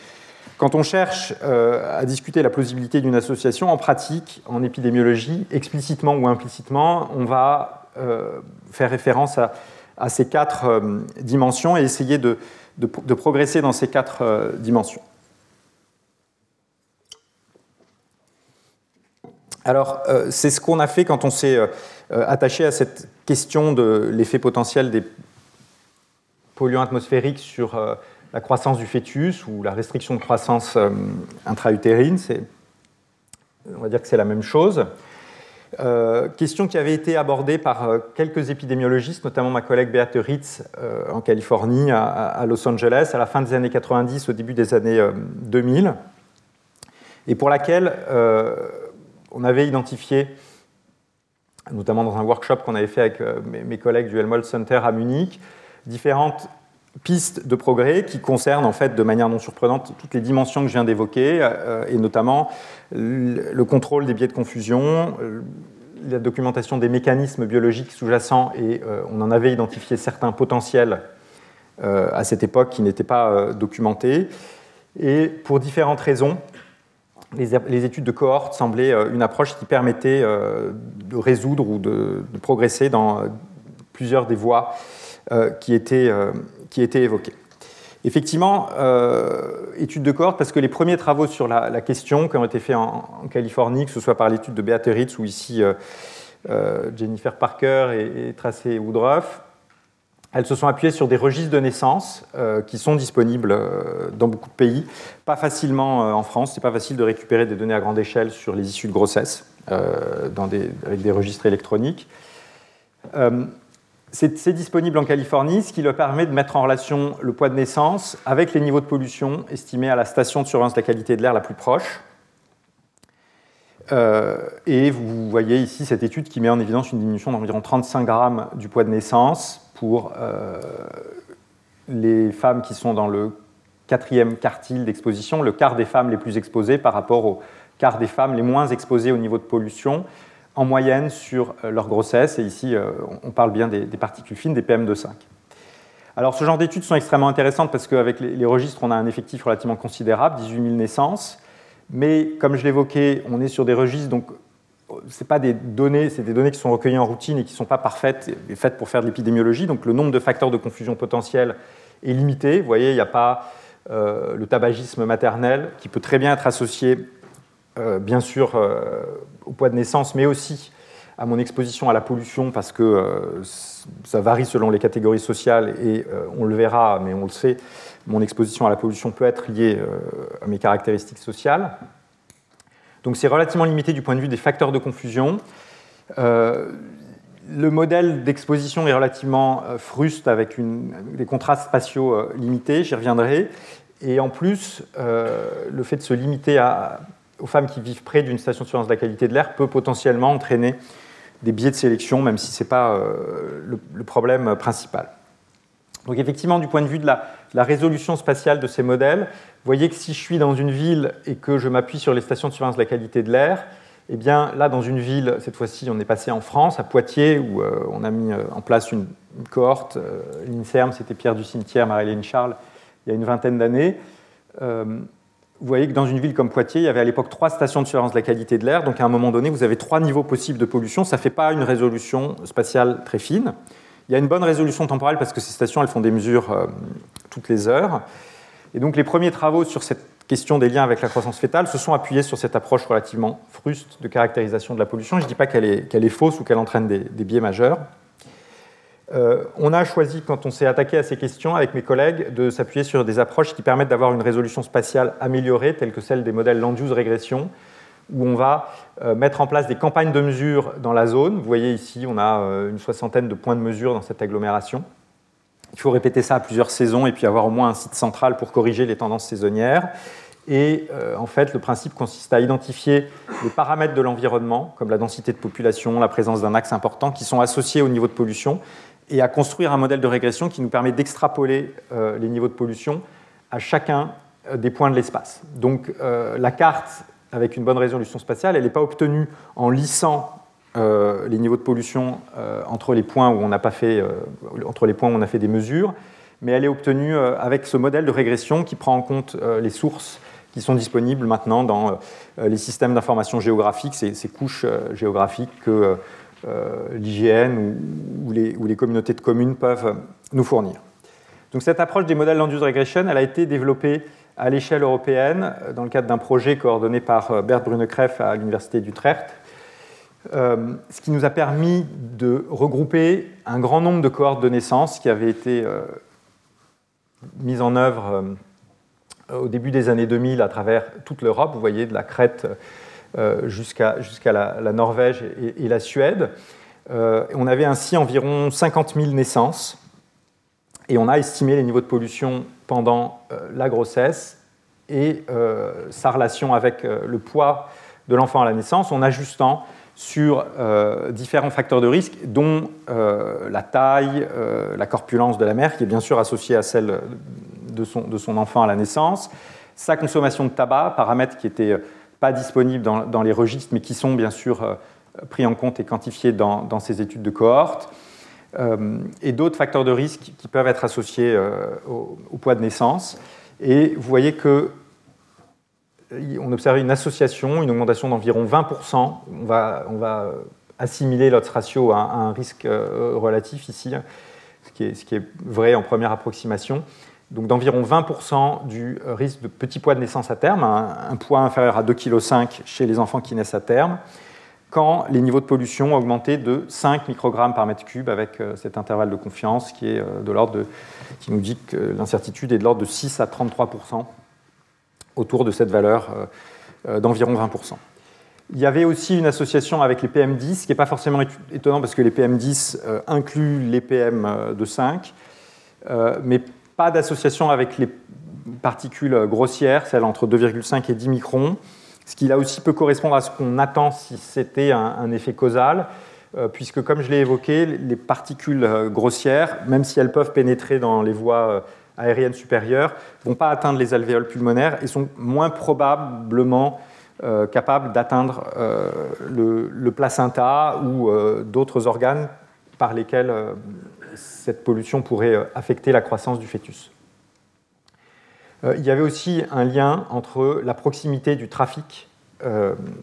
quand on cherche euh, à discuter la plausibilité d'une association, en pratique, en épidémiologie, explicitement ou implicitement, on va euh, faire référence à, ces quatre euh, dimensions et essayer de, progresser dans ces quatre dimensions. Alors, c'est ce qu'on a fait quand on s'est attaché à cette question de l'effet potentiel des polluants atmosphériques sur la croissance du fœtus ou la restriction de croissance euh, intra-utérine, on va dire que c'est la même chose. Euh, question qui avait été abordée par euh, quelques épidémiologistes, notamment ma collègue Beate Ritz en Californie, à, Los Angeles, à la fin des années 90, au début des années 2000, et pour laquelle on avait identifié, notamment dans un workshop qu'on avait fait avec mes, mes collègues du Helmholtz Center à Munich, différentes pistes de progrès qui concernent en fait de manière non surprenante toutes les dimensions que je viens d'évoquer euh, et notamment le contrôle des biais de confusion, euh, la documentation des mécanismes biologiques sous-jacents et euh, on en avait identifié certains potentiels à cette époque qui n'étaient pas documentés. Et pour différentes raisons les, études de cohorte semblaient une approche qui permettait de résoudre ou de progresser dans plusieurs des voies qui étaient qui était évoqué. Effectivement, étude de cohorte, parce que les premiers travaux sur la, question qui ont été faits en, Californie, que ce soit par l'étude de Beate Ritz ou ici Jennifer Parker et, et Woodruff, elles se sont appuyées sur des registres de naissance euh, qui sont disponibles euh, dans beaucoup de pays. Pas facilement euh, en France, c'est pas facile de récupérer des données à grande échelle sur les issues de grossesse avec des registres électroniques. C'est disponible en Californie, ce qui leur permet de mettre en relation le poids de naissance avec les niveaux de pollution estimés à la station de surveillance de la qualité de l'air la plus proche. et vous voyez ici cette étude qui met en évidence une diminution d'environ 35 grammes du poids de naissance pour euh, les femmes qui sont dans le quatrième quartile d'exposition, le quart des femmes les plus exposées par rapport au quart des femmes les moins exposées au niveau de pollution, en moyenne sur euh, leur grossesse. Et ici, euh, on parle bien des, particules fines, des PM2,5. Alors, ce genre d'études sont extrêmement intéressantes parce qu'avec les, registres, on a un effectif relativement considérable, 18 000 naissances. Mais comme je l'évoquais, on est sur des registres donc c'est pas des données, c'est des données qui sont recueillies en routine et qui ne sont pas parfaites faites pour faire de l'épidémiologie. Donc le nombre de facteurs de confusion potentiels est limité. Vous voyez, il n'y a pas euh, le tabagisme maternel qui peut très bien être associé, bien sûr, euh, au poids de naissance, mais aussi à mon exposition à la pollution parce que ça varie selon les catégories sociales et on le verra, mais on le sait, mon exposition à la pollution peut être liée à mes caractéristiques sociales. Donc c'est relativement limité du point de vue des facteurs de confusion. Euh, le modèle d'exposition est relativement euh, fruste avec des contrastes spatiaux euh, limités, j'y reviendrai. Et en plus, le fait de se limiter aux femmes qui vivent près d'une station de surveillance de la qualité de l'air peut potentiellement entraîner des biais de sélection, même si ce n'est pas le, problème principal. Donc effectivement, du point de vue de la, résolution spatiale de ces modèles, vous voyez que si je suis dans une ville et que je m'appuie sur les stations de surveillance de la qualité de l'air, eh bien là, dans une ville, cette fois-ci, on est passé en France, à Poitiers, où euh, on a mis euh, en place une, cohorte. Euh, L'INSERM, c'était Pierre du Cimetière, Marie-Hélène Charles, il y a une vingtaine d'années. Vous voyez que dans une ville comme Poitiers, il y avait à l'époque trois stations de surveillance de la qualité de l'air. Donc à un moment donné, vous avez trois niveaux possibles de pollution. Ça ne fait pas une résolution spatiale très fine. Il y a une bonne résolution temporelle parce que ces stations elles font des mesures euh, toutes les heures. Et donc les premiers travaux sur cette question des liens avec la croissance fétale se sont appuyés sur cette approche relativement fruste de caractérisation de la pollution. Je ne dis pas qu'elle est, fausse ou qu'elle entraîne des, biais majeurs. Euh, on a choisi, quand on s'est attaqué à ces questions avec mes collègues, de s'appuyer sur des approches qui permettent d'avoir une résolution spatiale améliorée, telle que celle des modèles land-use régression, où on va euh, mettre en place des campagnes de mesure dans la zone. Vous voyez ici, on a euh, une soixantaine de points de mesure dans cette agglomération. Il faut répéter ça à plusieurs saisons et puis avoir au moins un site central pour corriger les tendances saisonnières. Et en fait, le principe consiste à identifier les paramètres de l'environnement, comme la densité de population, la présence d'un axe important, qui sont associés au niveau de pollution, et à construire un modèle de régression qui nous permet d'extrapoler les niveaux de pollution à chacun des points de l'espace. Donc la carte avec une bonne résolution spatiale, elle n'est pas obtenue en lissant euh, les niveaux de pollution euh, entre les points où on n'a pas fait, euh, entre les points où on a fait des mesures, mais elle est obtenue avec ce modèle de régression qui prend en compte les sources qui sont disponibles maintenant dans les systèmes d'information géographique, ces couches géographiques que l'IGN ou, les, communautés de communes peuvent nous fournir. Donc cette approche des modèles land-use regression, elle a été développée à l'échelle européenne dans le cadre d'un projet coordonné par euh, Bert Brunekreff à l'Université d'Utrecht, euh, ce qui nous a permis de regrouper un grand nombre de cohortes de naissance qui avaient été euh, mises en œuvre au début des années 2000 à travers toute l'Europe, vous voyez, de la Crète jusqu'à la, Norvège et, la Suède. on avait ainsi environ 50 000 naissances et on a estimé les niveaux de pollution pendant euh, la grossesse et euh, sa relation avec euh, le poids de l'enfant à la naissance en ajustant sur différents facteurs de risque, dont la taille, la corpulence de la mère, qui est bien sûr associée à celle de son, de son enfant à la naissance, sa consommation de tabac, paramètres qui n'étaient pas disponibles dans, les registres, mais qui sont bien sûr pris en compte et quantifiés dans, ces études de cohorte, euh, et d'autres facteurs de risque qui peuvent être associés euh, au, poids de naissance. Et vous voyez que on observe une association, une augmentation d'environ 20%. On va, on va assimiler l'autre ratio à, un risque euh, relatif ici, ce qui, est, ce qui, est, vrai en première approximation, d'environ 20% du risque de petit poids de naissance à terme, un, poids inférieur à 2,5 kg chez les enfants qui naissent à terme, quand les niveaux de pollution ont augmenté de 5 microgrammes par mètre cube avec cet intervalle de confiance qui, est de l'ordre de, qui nous dit que l'incertitude est de l'ordre de 6 à 33% autour de cette valeur d'environ 20%. Il y avait aussi une association avec les PM10, ce qui n'est pas forcément étonnant parce que les PM10 euh, incluent les PM euh, de 5, euh, mais pas d'association avec les particules grossières, celles entre 2,5 et 10 microns, ce qui là aussi peut correspondre à ce qu'on attend si c'était un, effet causal, puisque comme je l'ai évoqué, les particules grossières, même si elles peuvent pénétrer dans les voies aériennes supérieures, ne vont pas atteindre les alvéoles pulmonaires et sont moins probablement euh, capable d'atteindre euh, le, placenta ou euh, d'autres organes par lesquels cette pollution pourrait affecter la croissance du fœtus. il y avait aussi un lien entre la proximité du trafic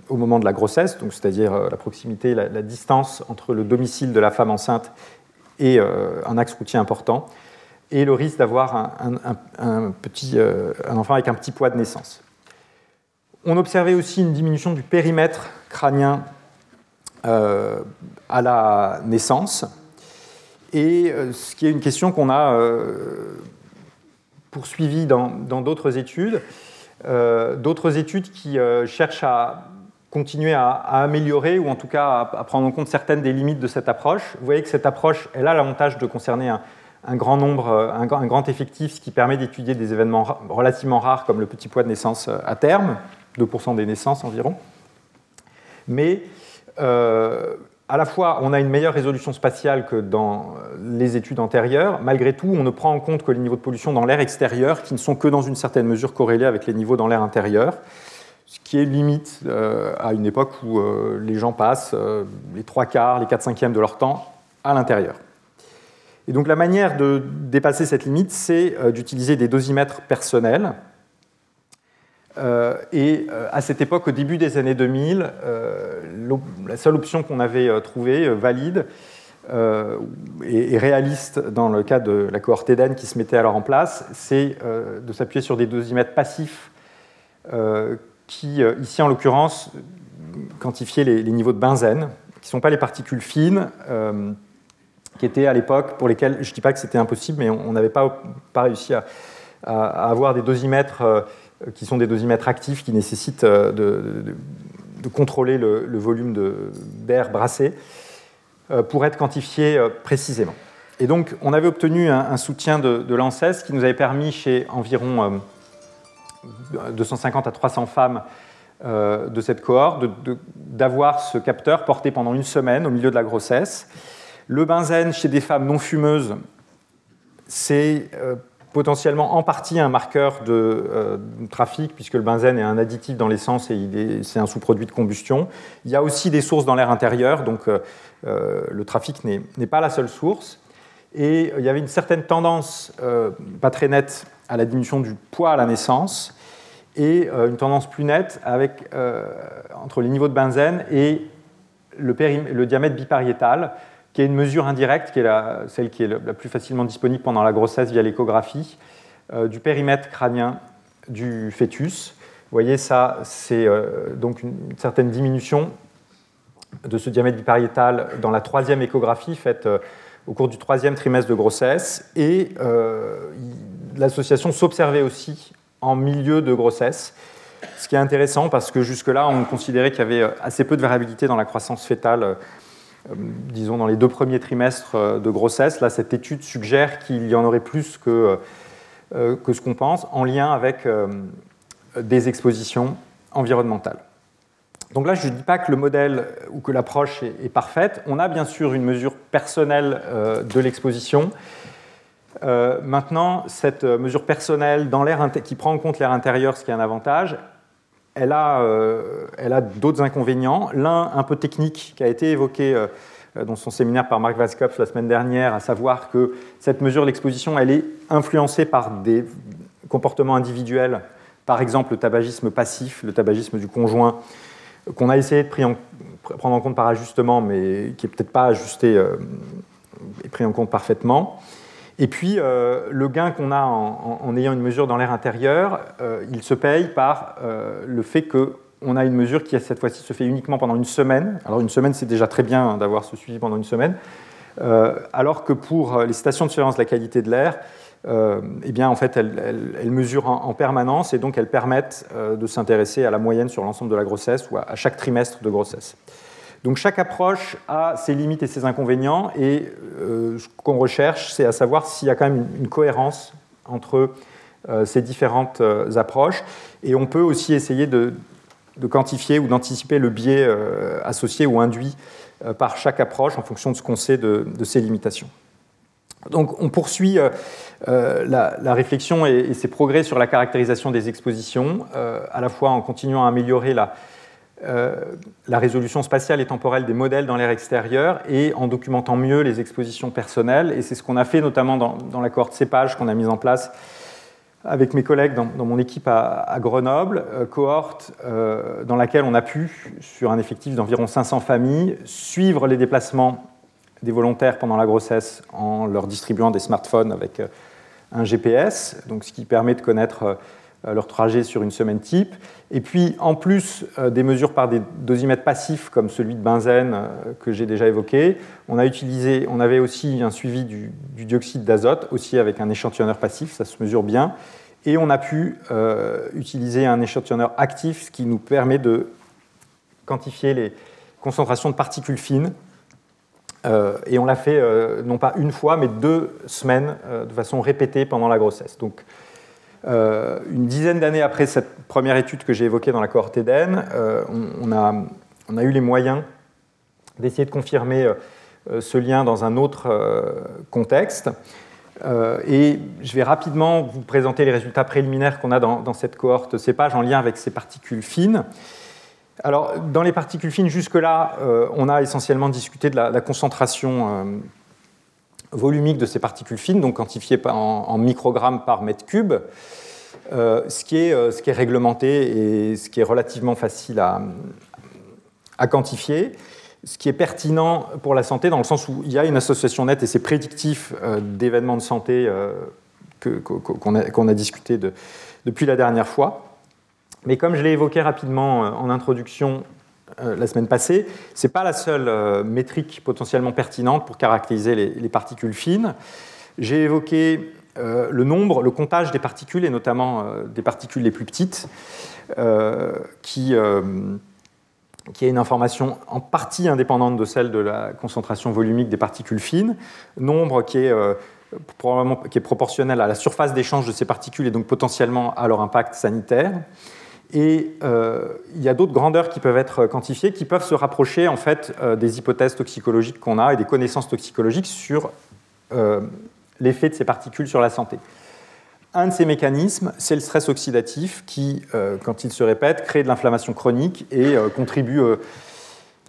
au moment de la grossesse, c'est-à-dire la proximité, la, distance entre le domicile de la femme enceinte et un axe routier important, et le risque d'avoir un, enfant avec un petit poids de naissance. On observait aussi une diminution du périmètre crânien euh, à la naissance, et euh, ce qui est une question qu'on a euh, poursuivie dans d'autres études, d'autres études qui cherchent à continuer à, améliorer ou en tout cas à, prendre en compte certaines des limites de cette approche. Vous voyez que cette approche, elle a l'avantage de concerner un, grand nombre, un, grand effectif, ce qui permet d'étudier des événements relativement rares comme le petit poids de naissance à terme, 2% des naissances environ. Mais euh, à la fois, on a une meilleure résolution spatiale que dans les études antérieures. Malgré tout, on ne prend en compte que les niveaux de pollution dans l'air extérieur, qui ne sont que dans une certaine mesure corrélés avec les niveaux dans l'air intérieur, ce qui est limite euh, à une époque où euh, les gens passent les trois quarts, les quatre cinquièmes de leur temps à l'intérieur. Et donc la manière de dépasser cette limite, c'est d'utiliser des dosimètres personnels euh, et euh, à cette époque, au début des années 2000, euh, la seule option qu'on avait trouvée, valide et, réaliste dans le cas de la cohorte Eden qui se mettait alors en place, c'est de s'appuyer sur des dosimètres passifs qui, ici en l'occurrence, quantifiaient les, niveaux de benzène, qui ne sont pas les particules fines qui étaient à l'époque, pour lesquelles je ne dis pas que c'était impossible, mais on n'avait pas, pas, réussi à, avoir des dosimètres euh, qui sont des dosimètres actifs qui nécessitent euh, de, contrôler le, volume d'air brassé euh, pour être quantifiés précisément. Et donc, on avait obtenu un, soutien de, de qui nous avait permis, chez environ 250 à 300 femmes de cette cohorte, d'avoir ce capteur porté pendant une semaine au milieu de la grossesse. Le benzène chez des femmes non fumeuses, c'est potentiellement en partie un marqueur de, euh, trafic, puisque le benzène est un additif dans l'essence et c'est un sous-produit de combustion. Il y a aussi des sources dans l'air intérieur, donc euh, euh, le trafic n'est pas la seule source. Et il y avait une certaine tendance, pas très nette, à la diminution du poids à la naissance, et une tendance plus nette avec, entre les niveaux de benzène et le, le diamètre bipariétal, qui est une mesure indirecte, qui est celle qui est la plus facilement disponible pendant la grossesse via l'échographie, euh, du périmètre crânien du fœtus. Vous voyez, ça, c'est euh, donc une, certaine diminution de ce diamètre bipariétal dans la troisième échographie faite euh, au cours du troisième trimestre de grossesse. Et l'association s'observait aussi en milieu de grossesse, ce qui est intéressant parce que jusque-là, on considérait qu'il y avait assez peu de variabilité dans la croissance fœtale disons, dans les deux premiers trimestres euh, de grossesse. Là, cette étude suggère qu'il y en aurait plus que, euh, que ce qu'on pense, en lien avec des expositions environnementales. Donc là, je ne dis pas que le modèle ou que l'approche est, parfaite. On a bien sûr une mesure personnelle de l'exposition. maintenant, cette mesure personnelle dans qui prend en compte l'air intérieur, ce qui est un avantage, elle a, euh, a d'autres inconvénients. L'un un peu technique qui a été évoqué euh, dans son séminaire par Marc Vaskopf la semaine dernière, à savoir que cette mesure de l'exposition, elle est influencée par des comportements individuels, par exemple le tabagisme passif, le tabagisme du conjoint, qu'on a essayé de prendre en compte par ajustement, mais qui n'est peut-être pas ajusté euh, et pris en compte parfaitement. Et puis, le gain qu'on a en, ayant une mesure dans l'air intérieur, il se paye par le fait qu'on a une mesure qui, cette fois-ci, se fait uniquement pendant une semaine. Alors, une semaine, c'est déjà très bien d'avoir ce suivi pendant une semaine. alors que pour les stations de surveillance de la qualité de l'air, euh, eh bien, en fait, elles, mesurent en, permanence et donc elles permettent euh, de s'intéresser à la moyenne sur l'ensemble de la grossesse ou à, chaque trimestre de grossesse. Donc chaque approche a ses limites et ses inconvénients et euh, ce qu'on recherche, c'est à savoir s'il y a quand même une, cohérence entre ces différentes approches et on peut aussi essayer de, quantifier ou d'anticiper le biais associé ou induit par chaque approche en fonction de ce qu'on sait de, ces limitations. Donc on poursuit euh, euh, la, réflexion et, ses progrès sur la caractérisation des expositions, euh, à la fois en continuant à améliorer la, résolution spatiale et temporelle des modèles dans l'air extérieur et en documentant mieux les expositions personnelles. Et c'est ce qu'on a fait notamment dans, la cohorte CEPAGE qu'on a mise en place avec mes collègues dans, mon équipe à, Grenoble, cohorte dans laquelle on a pu, sur un effectif d'environ 500 familles, suivre les déplacements des volontaires pendant la grossesse en leur distribuant des smartphones avec euh, un GPS, donc ce qui permet de connaître euh, leur trajet sur une semaine type. Et puis, en plus euh, des mesures par des dosimètres passifs comme celui de benzène que j'ai déjà évoqué, on, a utilisé, on avait aussi un suivi du, dioxyde d'azote, aussi avec un échantillonneur passif, ça se mesure bien. Et on a pu utiliser un échantillonneur actif, ce qui nous permet de quantifier les concentrations de particules fines euh, et on l'a fait euh, non pas une fois, mais deux semaines euh, de façon répétée pendant la grossesse. Donc, une dizaine d'années après cette première étude que j'ai évoquée dans la cohorte Eden, on, a, on, a, eu les moyens d'essayer de confirmer ce lien dans un autre contexte. et je vais rapidement vous présenter les résultats préliminaires qu'on a dans, cette cohorte cépage en lien avec ces particules fines. Alors, dans les particules fines, jusque-là, euh, on a essentiellement discuté de la, concentration euh, volumique de ces particules fines, donc quantifiées en, microgrammes par mètre cube, euh, ce, qui est, réglementé et ce qui est relativement facile à, quantifier ce qui est pertinent pour la santé dans le sens où il y a une association nette et c'est prédictif d'événements de santé qu'on a, discuté depuis la dernière fois. Mais comme je l'ai évoqué rapidement euh, en introduction euh, la semaine passée, ce n'est pas la seule euh, métrique potentiellement pertinente pour caractériser les, particules fines. J'ai évoqué le nombre, le comptage des particules, et notamment des particules les plus petites, qui, qui est une information en partie indépendante de celle de la concentration volumique des particules fines, nombre qui est, probablement, qui est proportionnel à la surface d'échange de ces particules et donc potentiellement à leur impact sanitaire. Et euh, il y a d'autres grandeurs qui peuvent être quantifiées, qui peuvent se rapprocher en fait euh, des hypothèses toxicologiques qu'on a et des connaissances toxicologiques sur euh, l'effet de ces particules sur la santé. Un de ces mécanismes, c'est le stress oxydatif qui, quand il se répète, crée de l'inflammation chronique et contribue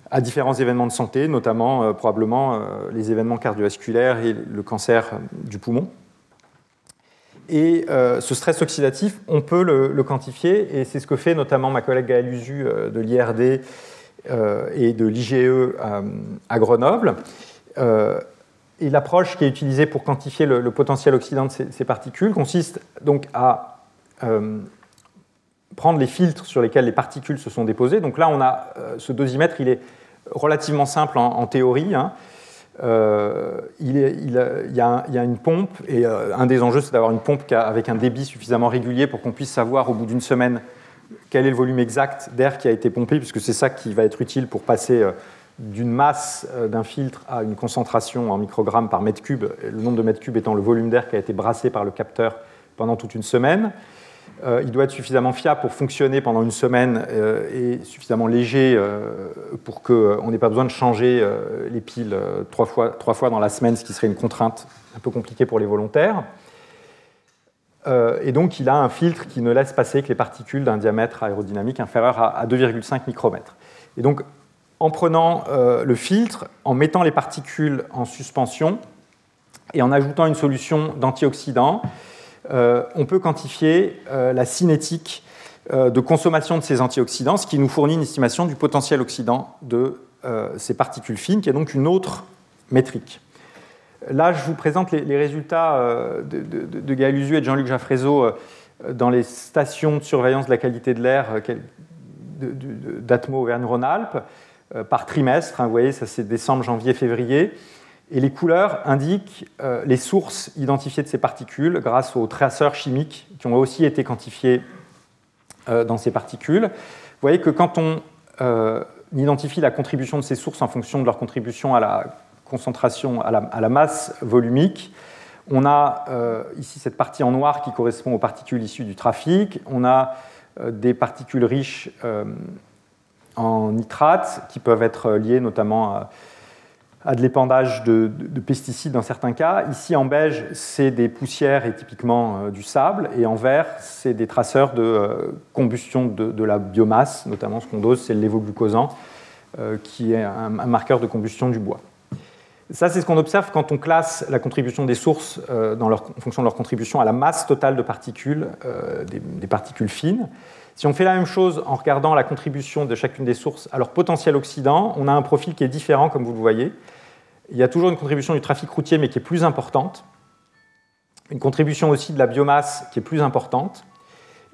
à différents événements de santé, notamment probablement les événements cardiovasculaires et le cancer du poumon. Et euh, ce stress oxydatif, on peut le, quantifier, et c'est ce que fait notamment ma collègue Gaëlle Usu euh, de l'IRD euh, et de l'IGE à, Grenoble. et l'approche qui est utilisée pour quantifier le, potentiel oxydant de ces, particules consiste donc à prendre les filtres sur lesquels les particules se sont déposées. Donc là, on a ce dosimètre, il est relativement simple en, théorie. Hein. Euh, il, y a, une pompe, et euh, un des enjeux, c'est d'avoir une pompe avec un débit suffisamment régulier pour qu'on puisse savoir au bout d'une semaine quel est le volume exact d'air qui a été pompé, puisque c'est ça qui va être utile pour passer euh, d'une masse d'un filtre à une concentration en microgrammes par mètre cube, le nombre de mètres cubes étant le volume d'air qui a été brassé par le capteur pendant toute une semaine. Euh, il doit être suffisamment fiable pour fonctionner pendant une semaine euh, et suffisamment léger euh, pour qu'on n'ait pas besoin de changer les piles trois fois, dans la semaine, ce qui serait une contrainte un peu compliquée pour les volontaires. et donc, il a un filtre qui ne laisse passer que les particules d'un diamètre aérodynamique inférieur à, 2,5 micromètres. Et donc, en prenant le filtre, en mettant les particules en suspension et en ajoutant une solution d'antioxydants, euh, on peut quantifier euh, la cinétique euh, de consommation de ces antioxydants, ce qui nous fournit une estimation du potentiel oxydant de ces particules fines, qui est donc une autre métrique. Là, je vous présente les, résultats de, Gaël et de Jean-Luc Jaffrézo dans les stations de surveillance de la qualité de l'air d'Atmo Auvergne-Rhône-Alpes par trimestre. Hein, vous voyez, ça c'est décembre, janvier, février. Et les couleurs indiquent euh, les sources identifiées de ces particules grâce aux traceurs chimiques qui ont aussi été quantifiés euh, dans ces particules. Vous voyez que quand on euh, identifie la contribution de ces sources en fonction de leur contribution à la concentration, à la, masse volumique, on a ici cette partie en noir qui correspond aux particules issues du trafic. On a des particules riches en nitrates qui peuvent être liées notamment à à de l'épandage de, pesticides dans certains cas. Ici en beige, c'est des poussières et typiquement euh, du sable, et en vert, c'est des traceurs de euh, combustion de, la biomasse, notamment ce qu'on dose, c'est le lévoglucosant, euh, qui est un, marqueur de combustion du bois. Ça, c'est ce qu'on observe quand on classe la contribution des sources leur, en fonction de leur contribution à la masse totale de particules, des particules fines. Si on fait la même chose en regardant la contribution de chacune des sources à leur potentiel oxydant, on a un profil qui est différent, comme vous le voyez. Il y a toujours une contribution du trafic routier, mais qui est plus importante. Une contribution aussi de la biomasse qui est plus importante.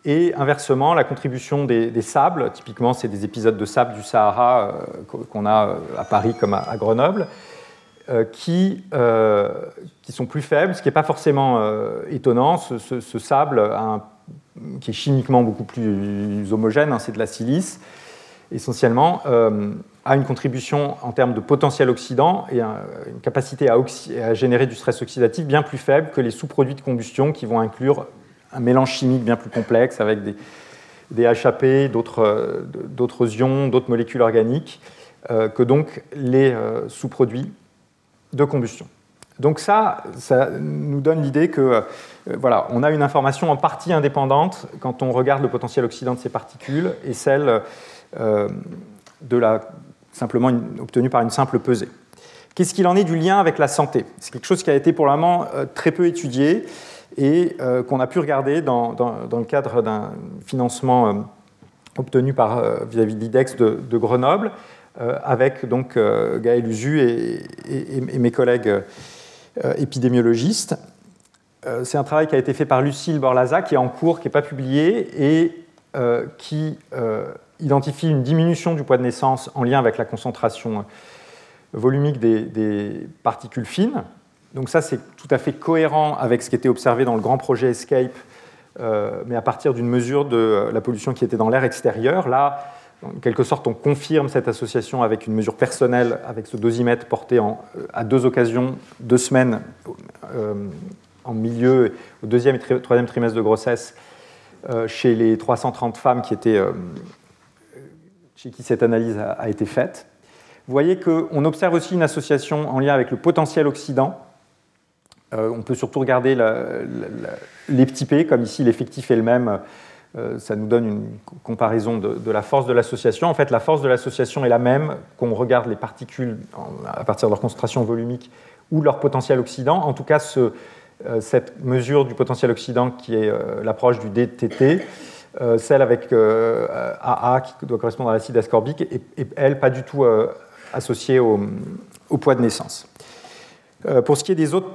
Et inversement, la contribution des, sables, typiquement c'est des épisodes de sable du Sahara euh, qu'on a euh, à Paris comme à, Grenoble, euh, qui, sont plus faibles, ce qui n'est pas forcément étonnant. Ce, sable a un qui est chimiquement beaucoup plus homogène, hein, c'est de la silice, essentiellement, euh, a une contribution en termes de potentiel oxydant et une capacité à, générer du stress oxydatif bien plus faible que les sous-produits de combustion qui vont inclure un mélange chimique bien plus complexe avec des, HAP, euh, d'autres ions, d'autres molécules organiques, euh, que donc les sous-produits de combustion. Donc ça, ça nous donne l'idée que euh, voilà, on a une information en partie indépendante quand on regarde le potentiel oxydant de ces particules et celle euh, de la, simplement obtenue par une simple pesée. Qu'est-ce qu'il en est du lien avec la santé? C'est quelque chose qui a été pour le moment euh, très peu étudié et qu'on a pu regarder dans, le cadre d'un financement obtenu par vis-à-vis de l'IDEX de, Grenoble, avec donc Gaël Usu et mes collègues épidémiologiste. Euh, c'est un travail qui a été fait par Lucille Borlaza, qui est en cours, qui n'est pas publié, et euh, qui identifie une diminution du poids de naissance en lien avec la concentration volumique des, particules fines. Donc ça, c'est tout à fait cohérent avec ce qui était observé dans le grand projet ESCAPE, mais à partir d'une mesure de la pollution qui était dans l'air extérieur. Là, en quelque sorte, on confirme cette association avec une mesure personnelle, avec ce dosimètre porté euh, à deux occasions, deux semaines euh, en milieu, au deuxième et troisième trimestre de grossesse, euh, chez les 330 femmes qui étaient, chez qui cette analyse a, été faite. Vous voyez qu'on observe aussi une association en lien avec le potentiel oxydant. on peut surtout regarder les petits P, comme ici l'effectif est le même ça nous donne une comparaison de, la force de l'association. En fait, la force de l'association est la même qu'on regarde les particules à partir de leur concentration volumique ou leur potentiel oxydant. En tout cas, euh, cette mesure du potentiel oxydant qui est euh, l'approche du DTT, celle avec AA qui doit correspondre à l'acide ascorbique, est, elle pas du tout associée au, poids de naissance. pour ce qui est des autres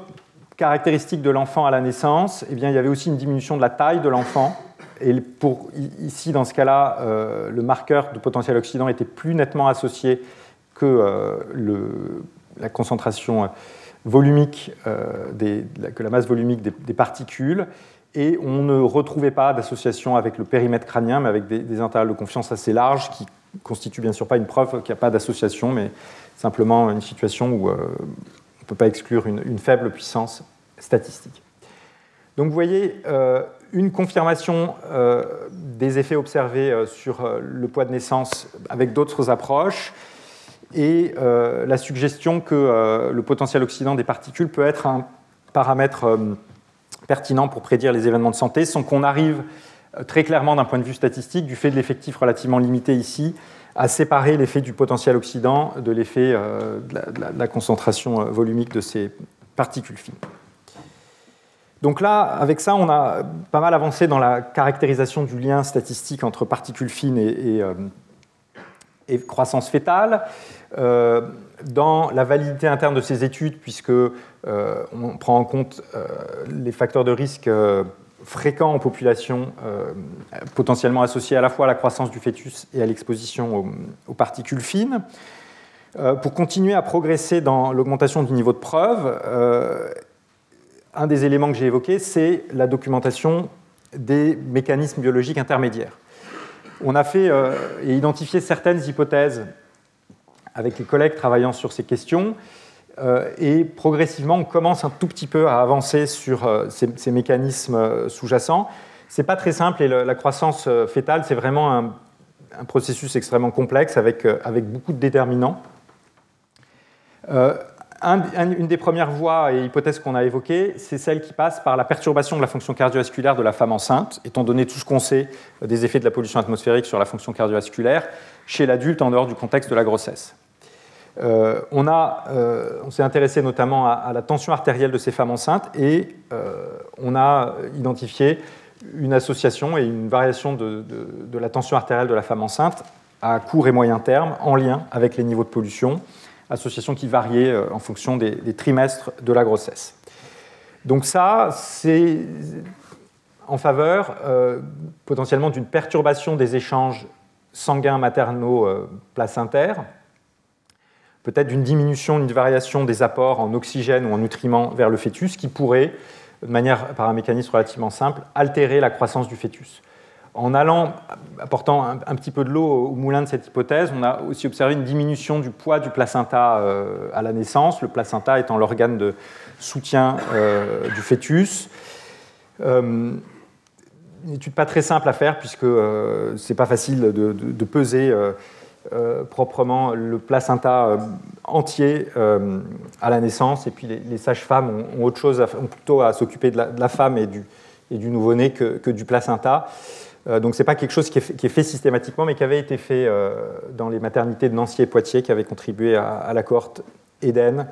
caractéristiques de l'enfant à la naissance, eh bien, il y avait aussi une diminution de la taille de l'enfant et pour, ici, dans ce cas-là, euh, le marqueur de potentiel oxydant était plus nettement associé que euh, la concentration euh, volumique, que la masse volumique des, particules. Et on ne retrouvait pas d'association avec le périmètre crânien, mais avec des, intervalles de confiance assez larges, qui constituent bien sûr pas une preuve qu'il n'y a pas d'association, mais simplement une situation où on ne peut pas exclure une, faible puissance Donc vous voyez, une confirmation euh, des effets observés euh, sur euh, le poids de naissance avec d'autres approches et la suggestion que le potentiel oxydant des particules peut être un paramètre pertinent pour prédire les événements de santé sans qu'on arrive très clairement d'un point de vue statistique, du fait de l'effectif relativement limité ici, à séparer l'effet du potentiel oxydant de l'effet de, la concentration volumique de ces particules fines. Donc là, avec ça, on a pas mal avancé dans la caractérisation du lien statistique entre particules fines et, euh, croissance fétale. dans la validité interne de ces études, puisque on prend en compte les facteurs de risque fréquents en population, potentiellement associés à la fois à la croissance du fœtus et à l'exposition aux, particules fines. pour continuer à progresser dans l'augmentation du niveau de preuve, un des éléments que j'ai évoqués, c'est la documentation des mécanismes biologiques intermédiaires. On a fait euh, et identifié certaines hypothèses avec les collègues travaillant sur ces questions, euh, et progressivement, on commence un tout petit peu à avancer sur euh, ces, mécanismes sous-jacents. Ce n'est pas très simple, et la croissance fétale, c'est vraiment un, un, processus extrêmement complexe avec, avec beaucoup de déterminants une des premières voies et hypothèses qu'on a évoquées, c'est celle qui passe par la perturbation de la fonction cardiovasculaire de la femme enceinte, étant donné tout ce qu'on sait des effets de la pollution atmosphérique sur la fonction cardiovasculaire chez l'adulte en dehors du contexte de la grossesse. Euh, on, euh, on s'est intéressé notamment à, la tension artérielle de ces femmes enceintes et euh, on a identifié une association et une variation de, la tension artérielle de la femme enceinte à court et moyen terme en lien avec les niveaux de pollution association qui variait euh, en fonction des, trimestres de la grossesse. Donc ça, c'est en faveur euh, potentiellement d'une perturbation des échanges sanguins maternaux euh, placentaires, peut-être d'une diminution, d'une variation des apports en oxygène ou en nutriments vers le fœtus qui pourrait, de manière par un mécanisme relativement simple, altérer la croissance du fœtus. En allant, apportant un, petit peu de l'eau au moulin de cette hypothèse, on a aussi observé une diminution du poids du placenta euh, à la naissance, le placenta étant l'organe de soutien euh, du fœtus. Euh, une étude pas très simple à faire puisque ce n'est pas facile de, peser proprement le placenta entier à la naissance et puis les, sages-femmes ont, autre chose, ont plutôt à s'occuper de, la femme et du, nouveau-né que, du placenta. Euh, donc ce n'est pas quelque chose qui est, fait, systématiquement, mais qui avait été fait euh, dans les maternités de Nancy et Poitiers, qui avait contribué à, la cohorte Eden,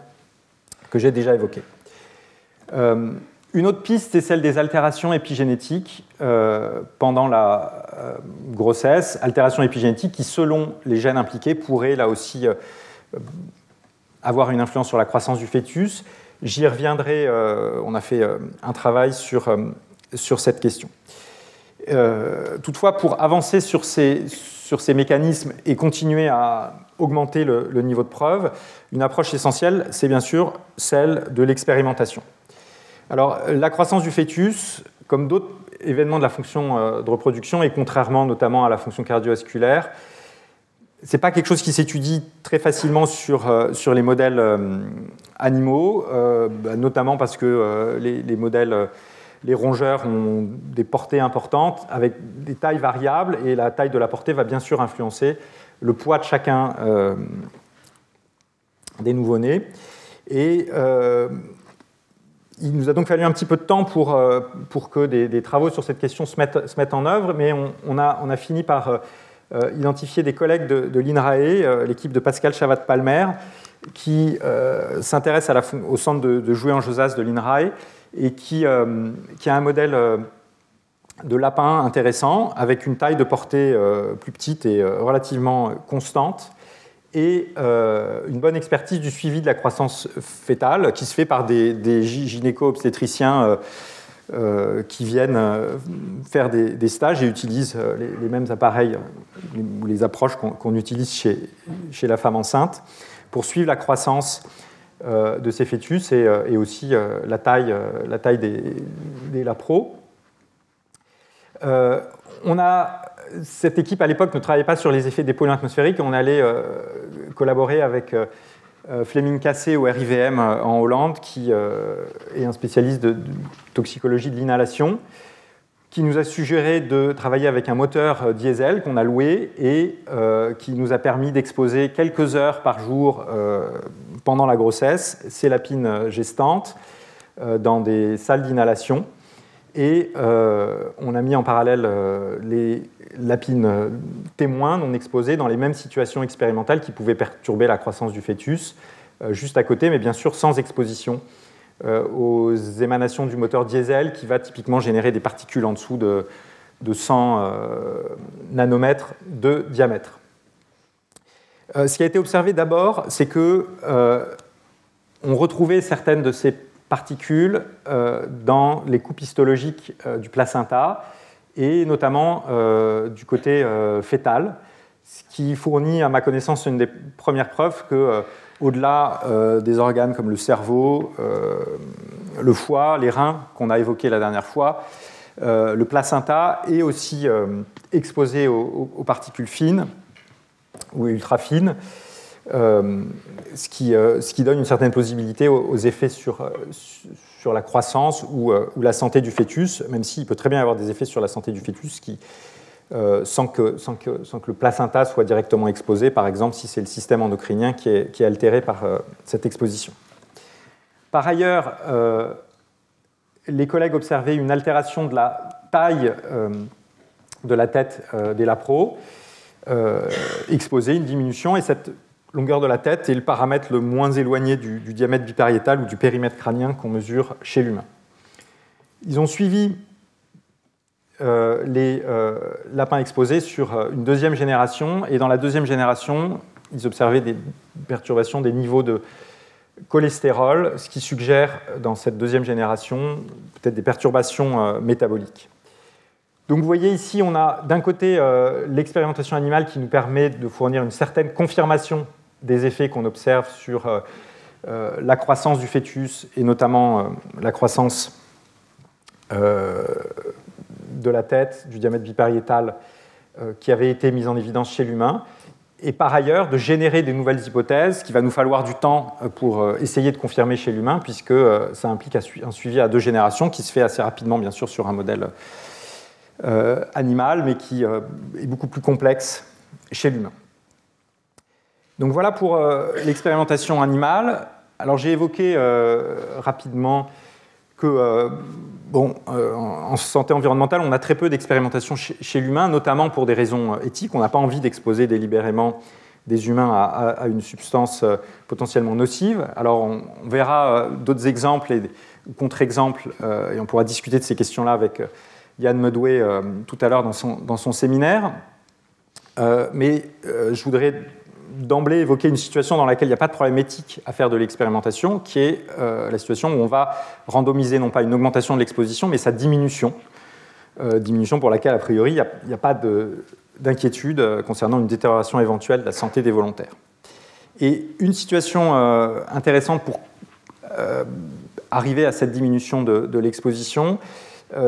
que j'ai déjà évoquée. Euh, une autre piste, c'est celle des altérations épigénétiques pendant la grossesse, altérations épigénétiques qui, selon les gènes impliqués, pourraient là aussi avoir une influence sur la croissance du fœtus. J'y reviendrai, on a fait un travail sur, sur cette question. Euh, toutefois, pour avancer sur ces, sur ces, mécanismes et continuer à augmenter le, niveau de preuve, une approche essentielle, c'est bien sûr celle de l'expérimentation. Alors, la croissance du fœtus, comme d'autres événements de la fonction euh, de reproduction, et contrairement notamment à la fonction cardiovasculaire, ce n'est pas quelque chose qui s'étudie très facilement sur, euh, sur les modèles animaux, bah, notamment parce que les, les modèles les rongeurs ont des portées importantes avec des tailles variables et la taille de la portée va bien sûr influencer le poids de chacun euh, des nouveau-nés. Et euh, il nous a donc fallu un petit peu de temps pour, euh, pour que des, travaux sur cette question se mettent, en œuvre, mais on, a, on a, fini par identifier des collègues de, l'INRAE, l'équipe de Pascal Chavat-Palmer, qui s'intéresse au centre de, de jouets en Josas de l'INRAE et qui, euh, qui, a un modèle euh, de lapin intéressant, avec une taille de portée euh, plus petite et relativement constante, et une bonne expertise du suivi de la croissance fétale, qui se fait par des, gynéco-obstétriciens qui viennent faire des, stages et utilisent les, mêmes appareils ou les approches qu'on utilise chez, chez, la femme enceinte pour suivre la croissance de ces fœtus et, euh, aussi euh, la taille, la taille des, des lapros. on a, cette équipe à l'époque ne travaillait pas sur les effets des polluants atmosphériques. On allait collaborer avec Fleming Cassé au RIVM en Hollande, qui est un spécialiste de, toxicologie de l'inhalation, qui nous a suggéré de travailler avec un moteur diesel qu'on a loué et qui nous a permis d'exposer quelques heures par jour pendant la grossesse ces lapines gestantes euh, dans des salles d'inhalation. Et euh, on a mis en parallèle euh, les lapines témoins non exposées dans les mêmes situations expérimentales qui pouvaient perturber la croissance du fœtus, juste à côté, mais bien sûr sans exposition aux émanations du moteur diesel qui va typiquement générer des particules en dessous de, de 100 nanomètres de diamètre. ce qui a été observé d'abord, c'est que on retrouvait certaines de ces particules dans les coupes histologiques du placenta et notamment du côté fœtal, ce qui fournit à ma connaissance une des premières preuves que au-delà euh, des organes comme le cerveau, euh, le foie, les reins qu'on a évoqués la dernière fois, euh, le placenta est aussi exposé aux, particules fines ou ultra fines, ce qui, donne une certaine plausibilité aux, effets sur, la croissance ou, ou, la santé du fœtus, même s'il peut très bien avoir des effets sur la santé du fœtus qui, euh, sans, que, sans, que, sans, que, le placenta soit directement exposé, par exemple si c'est le système endocrinien qui est, qui est altéré par euh, cette exposition. Par ailleurs, euh, les collègues observaient une altération de la taille de la tête des lapros, exposée, une diminution, et cette longueur de la tête est le paramètre le moins éloigné du, du diamètre bipariétal ou du périmètre crânien qu'on mesure chez l'humain. Ils ont suivi euh, les euh, lapins exposés sur euh, une deuxième génération. Et dans la deuxième génération, ils observaient des perturbations des niveaux de cholestérol, ce qui suggère dans cette deuxième génération peut-être des perturbations métaboliques. Donc vous voyez ici, on a d'un côté l'expérimentation animale qui nous permet de fournir une certaine confirmation des effets qu'on observe sur la croissance du fœtus et notamment la croissance de la tête, du diamètre bipariétal euh, qui avait été mis en évidence chez l'humain, et par ailleurs de générer des nouvelles hypothèses qu'il va nous falloir du temps euh, pour euh, essayer de confirmer chez l'humain, puisque ça implique un suivi à deux générations qui se fait assez rapidement, bien sûr, sur un modèle animal, mais qui est beaucoup plus complexe chez l'humain. Donc voilà pour l'expérimentation animale. Alors j'ai évoqué rapidement que bon, euh, en santé environnementale, on a très peu d'expérimentation chez, l'humain, notamment pour des raisons euh, éthiques. On n'a pas envie d'exposer délibérément des humains à, une substance euh, potentiellement nocive. Alors, on, verra d'autres exemples et contre-exemples, et on pourra discuter de ces questions-là avec Yann Medway tout à l'heure dans son, dans son, séminaire. mais je voudrais d'emblée évoquer une situation dans laquelle il n'y a pas de problème éthique à faire de l'expérimentation, qui est euh, la situation où on va randomiser non pas une augmentation de l'exposition, mais sa diminution. Euh, diminution pour laquelle, a priori, il n'y a, pas d'inquiétude euh, concernant une détérioration éventuelle de la santé des volontaires. Et une situation intéressante pour arriver à cette diminution de, de l'exposition,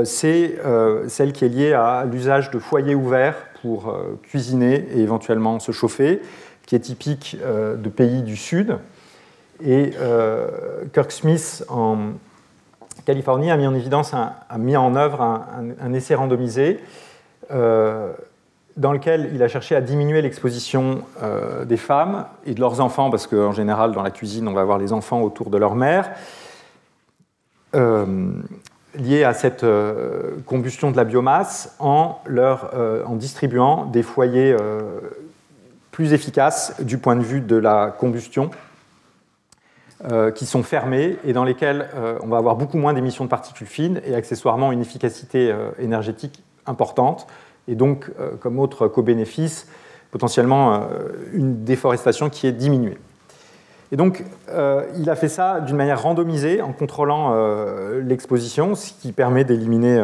c'est celle qui est liée à l'usage de foyers ouverts pour cuisiner et éventuellement se chauffer qui est typique euh, de pays du Sud. Et euh, Kirk Smith, en Californie, a mis en évidence, a mis en œuvre un, essai randomisé euh, dans lequel il a cherché à diminuer l'exposition des femmes et de leurs enfants, parce qu'en général, dans la cuisine, on va avoir les enfants autour de leur mère, liés à cette combustion de la biomasse en distribuant des foyers plus efficaces du point de vue de la combustion, euh, qui sont fermés et dans lesquels euh, on va avoir beaucoup moins d'émissions de particules fines et accessoirement une efficacité euh, énergétique importante, et donc, comme autre co-bénéfice, potentiellement une déforestation qui est diminuée. Et donc, il a fait ça d'une manière randomisée en contrôlant l'exposition, ce qui permet d'éliminer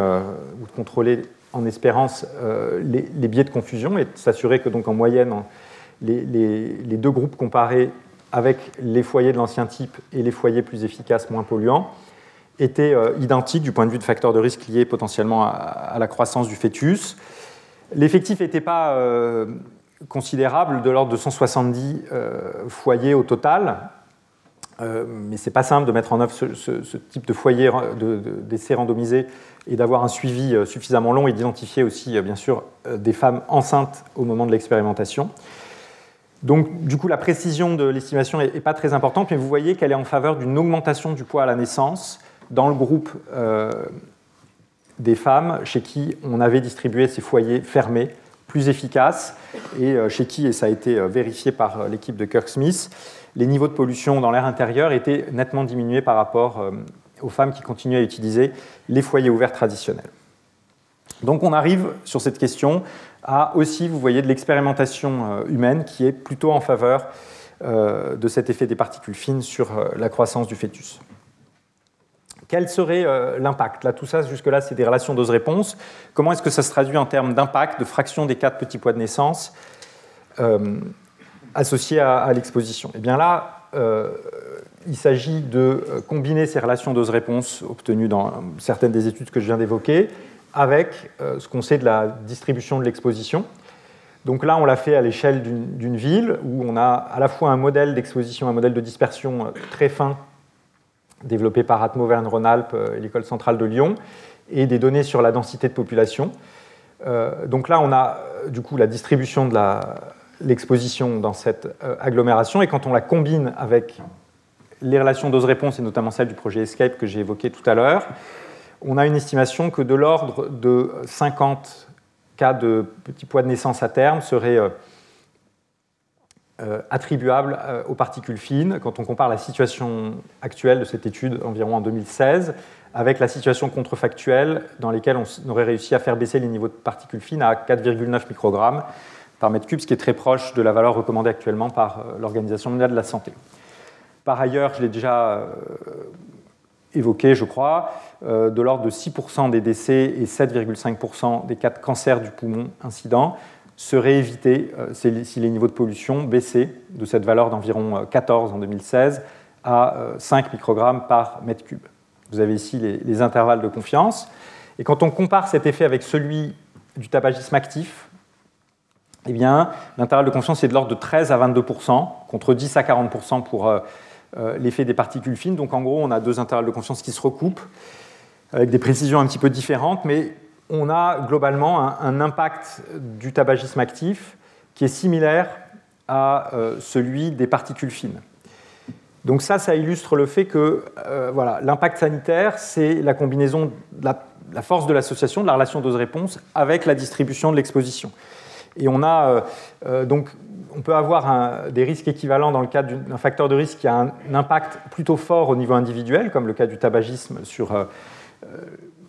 ou de contrôler en espérance les, les, biais de confusion et de s'assurer que, donc, en moyenne, les, deux groupes comparés avec les foyers de l'ancien type et les foyers plus efficaces, moins polluants, étaient euh, identiques du point de vue de facteurs de risque liés potentiellement à, la croissance du fœtus. L'effectif n'était pas euh, considérable, de l'ordre de 170 euh, foyers au total, mais ce n'est pas simple de mettre en œuvre ce, type de foyer d'essai de, randomisé et d'avoir un suivi suffisamment long et d'identifier aussi, bien sûr, des femmes enceintes au moment de l'expérimentation. Donc, du coup, la précision de l'estimation n'est pas très importante, mais vous voyez qu'elle est en faveur d'une augmentation du poids à la naissance dans le groupe euh, des femmes chez qui on avait distribué ces foyers fermés plus efficaces et euh, chez qui, et ça a été euh, vérifié par l'équipe de Kirk Smith, les niveaux de pollution dans l'air intérieur étaient nettement diminués par rapport aux femmes qui continuaient à utiliser les foyers ouverts traditionnels. Donc on arrive sur cette question à aussi, vous voyez, de l'expérimentation humaine qui est plutôt en faveur de cet effet des particules fines sur la croissance du fœtus. Quel serait l'impact? Là, tout ça, jusque-là, c'est des relations dose-réponse. Comment est-ce que ça se traduit en termes d'impact, de fraction des quatre petits poids de naissance associés à, l'exposition? Eh bien là, il s'agit de euh, combiner ces relations dose-réponse obtenues dans certaines des études que je viens d'évoquer avec euh, ce qu'on sait de la distribution de l'exposition. Donc là, on l'a fait à l'échelle d'une ville où on a à la fois un modèle d'exposition, un modèle de dispersion euh, très fin développé par Atmo Verne-Rhône-Alpes et l'École centrale de Lyon, et des données sur la densité de population. donc là, on a du coup la distribution de l'exposition dans cette agglomération, et quand on la combine avec les relations dose-réponse, et notamment celle du projet ESCAPE que j'ai évoqué tout à l'heure, on a une estimation que de l'ordre de 50 cas de petits poids de naissance à terme seraient euh, euh, attribuables euh, aux particules fines quand on compare la situation actuelle de cette étude environ en 2016 avec la situation contrefactuelle dans laquelle on aurait réussi à faire baisser les niveaux de particules fines à 4,9 microgrammes par mètre cube, ce qui est très proche de la valeur recommandée actuellement par l'Organisation mondiale de la santé. Par ailleurs, je l'ai déjà évoqué, je crois, euh, de l'ordre de 6% des décès et 7,5% des cas de cancer du poumon incidents seraient évités euh, si les niveaux de pollution baissaient de cette valeur d'environ 14 en 2016 à 5 microgrammes par mètre cube. Vous avez ici les, intervalles de confiance. Et quand on compare cet effet avec celui du tabagisme actif, eh l'intervalle de confiance est de l'ordre de 13 à 22 contre 10 à 40% pour euh, l'effet des particules fines. Donc en gros, on a deux intervalles de confiance qui se recoupent avec des précisions un petit peu différentes, mais on a globalement un, impact du tabagisme actif qui est similaire à euh, celui des particules fines. Donc ça, ça illustre le fait que euh, voilà, l'impact sanitaire, c'est la combinaison la force de l'association, de la relation dose-réponse, avec la distribution de l'exposition. Et on a donc on peut avoir des risques équivalents dans le cadre d'un facteur de risque qui a un, impact plutôt fort au niveau individuel, comme le cas du tabagisme sur euh, euh,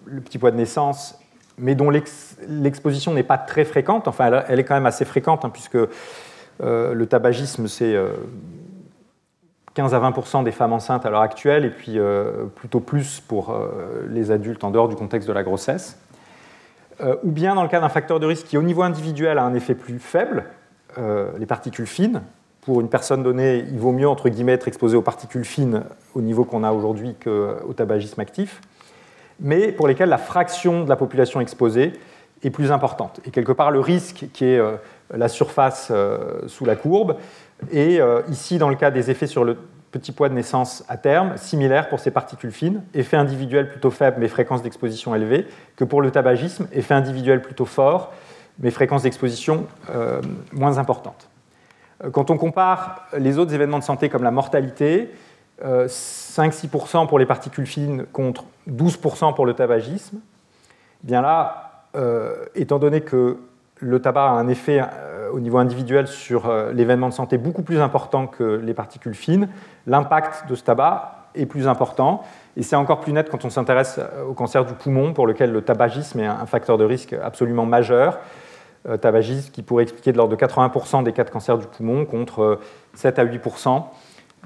le petit poids de naissance, mais dont l'exposition n'est pas très fréquente. Enfin, elle, est quand même assez fréquente, hein, puisque euh, le tabagisme, c'est 15 à 20% des femmes enceintes à l'heure actuelle, et puis plutôt plus pour les adultes en dehors du contexte de la grossesse. ou bien dans le cas d'un facteur de risque qui, au niveau individuel, a un effet plus faible, euh, les particules fines. Pour une personne donnée, il vaut mieux, entre guillemets, être exposé aux particules fines au niveau qu'on a aujourd'hui qu'au tabagisme actif, mais pour lesquelles la fraction de la population exposée est plus importante. Et quelque part, le risque qui est euh, la surface euh, sous la courbe est ici, dans le cas des effets sur le petit poids de naissance à terme, similaire pour ces particules fines, effet individuel plutôt faible mais fréquence d'exposition élevée, que pour le tabagisme, effet individuel plutôt fort mais fréquences d'exposition euh, moins importantes. Euh, quand on compare les autres événements de santé comme la mortalité, 5-6% euh, pour les particules fines contre 12% pour le tabagisme, eh bien là, étant donné que le tabac a un effet au niveau individuel sur l'événement de santé beaucoup plus important que les particules fines, l'impact de ce tabac est plus important. Et c'est encore plus net quand on s'intéresse au cancer du poumon, pour lequel le tabagisme est un facteur de risque absolument majeur. Euh, tabagisme qui pourrait expliquer de l'ordre de 80% des cas de cancer du poumon contre 7 euh, à 8%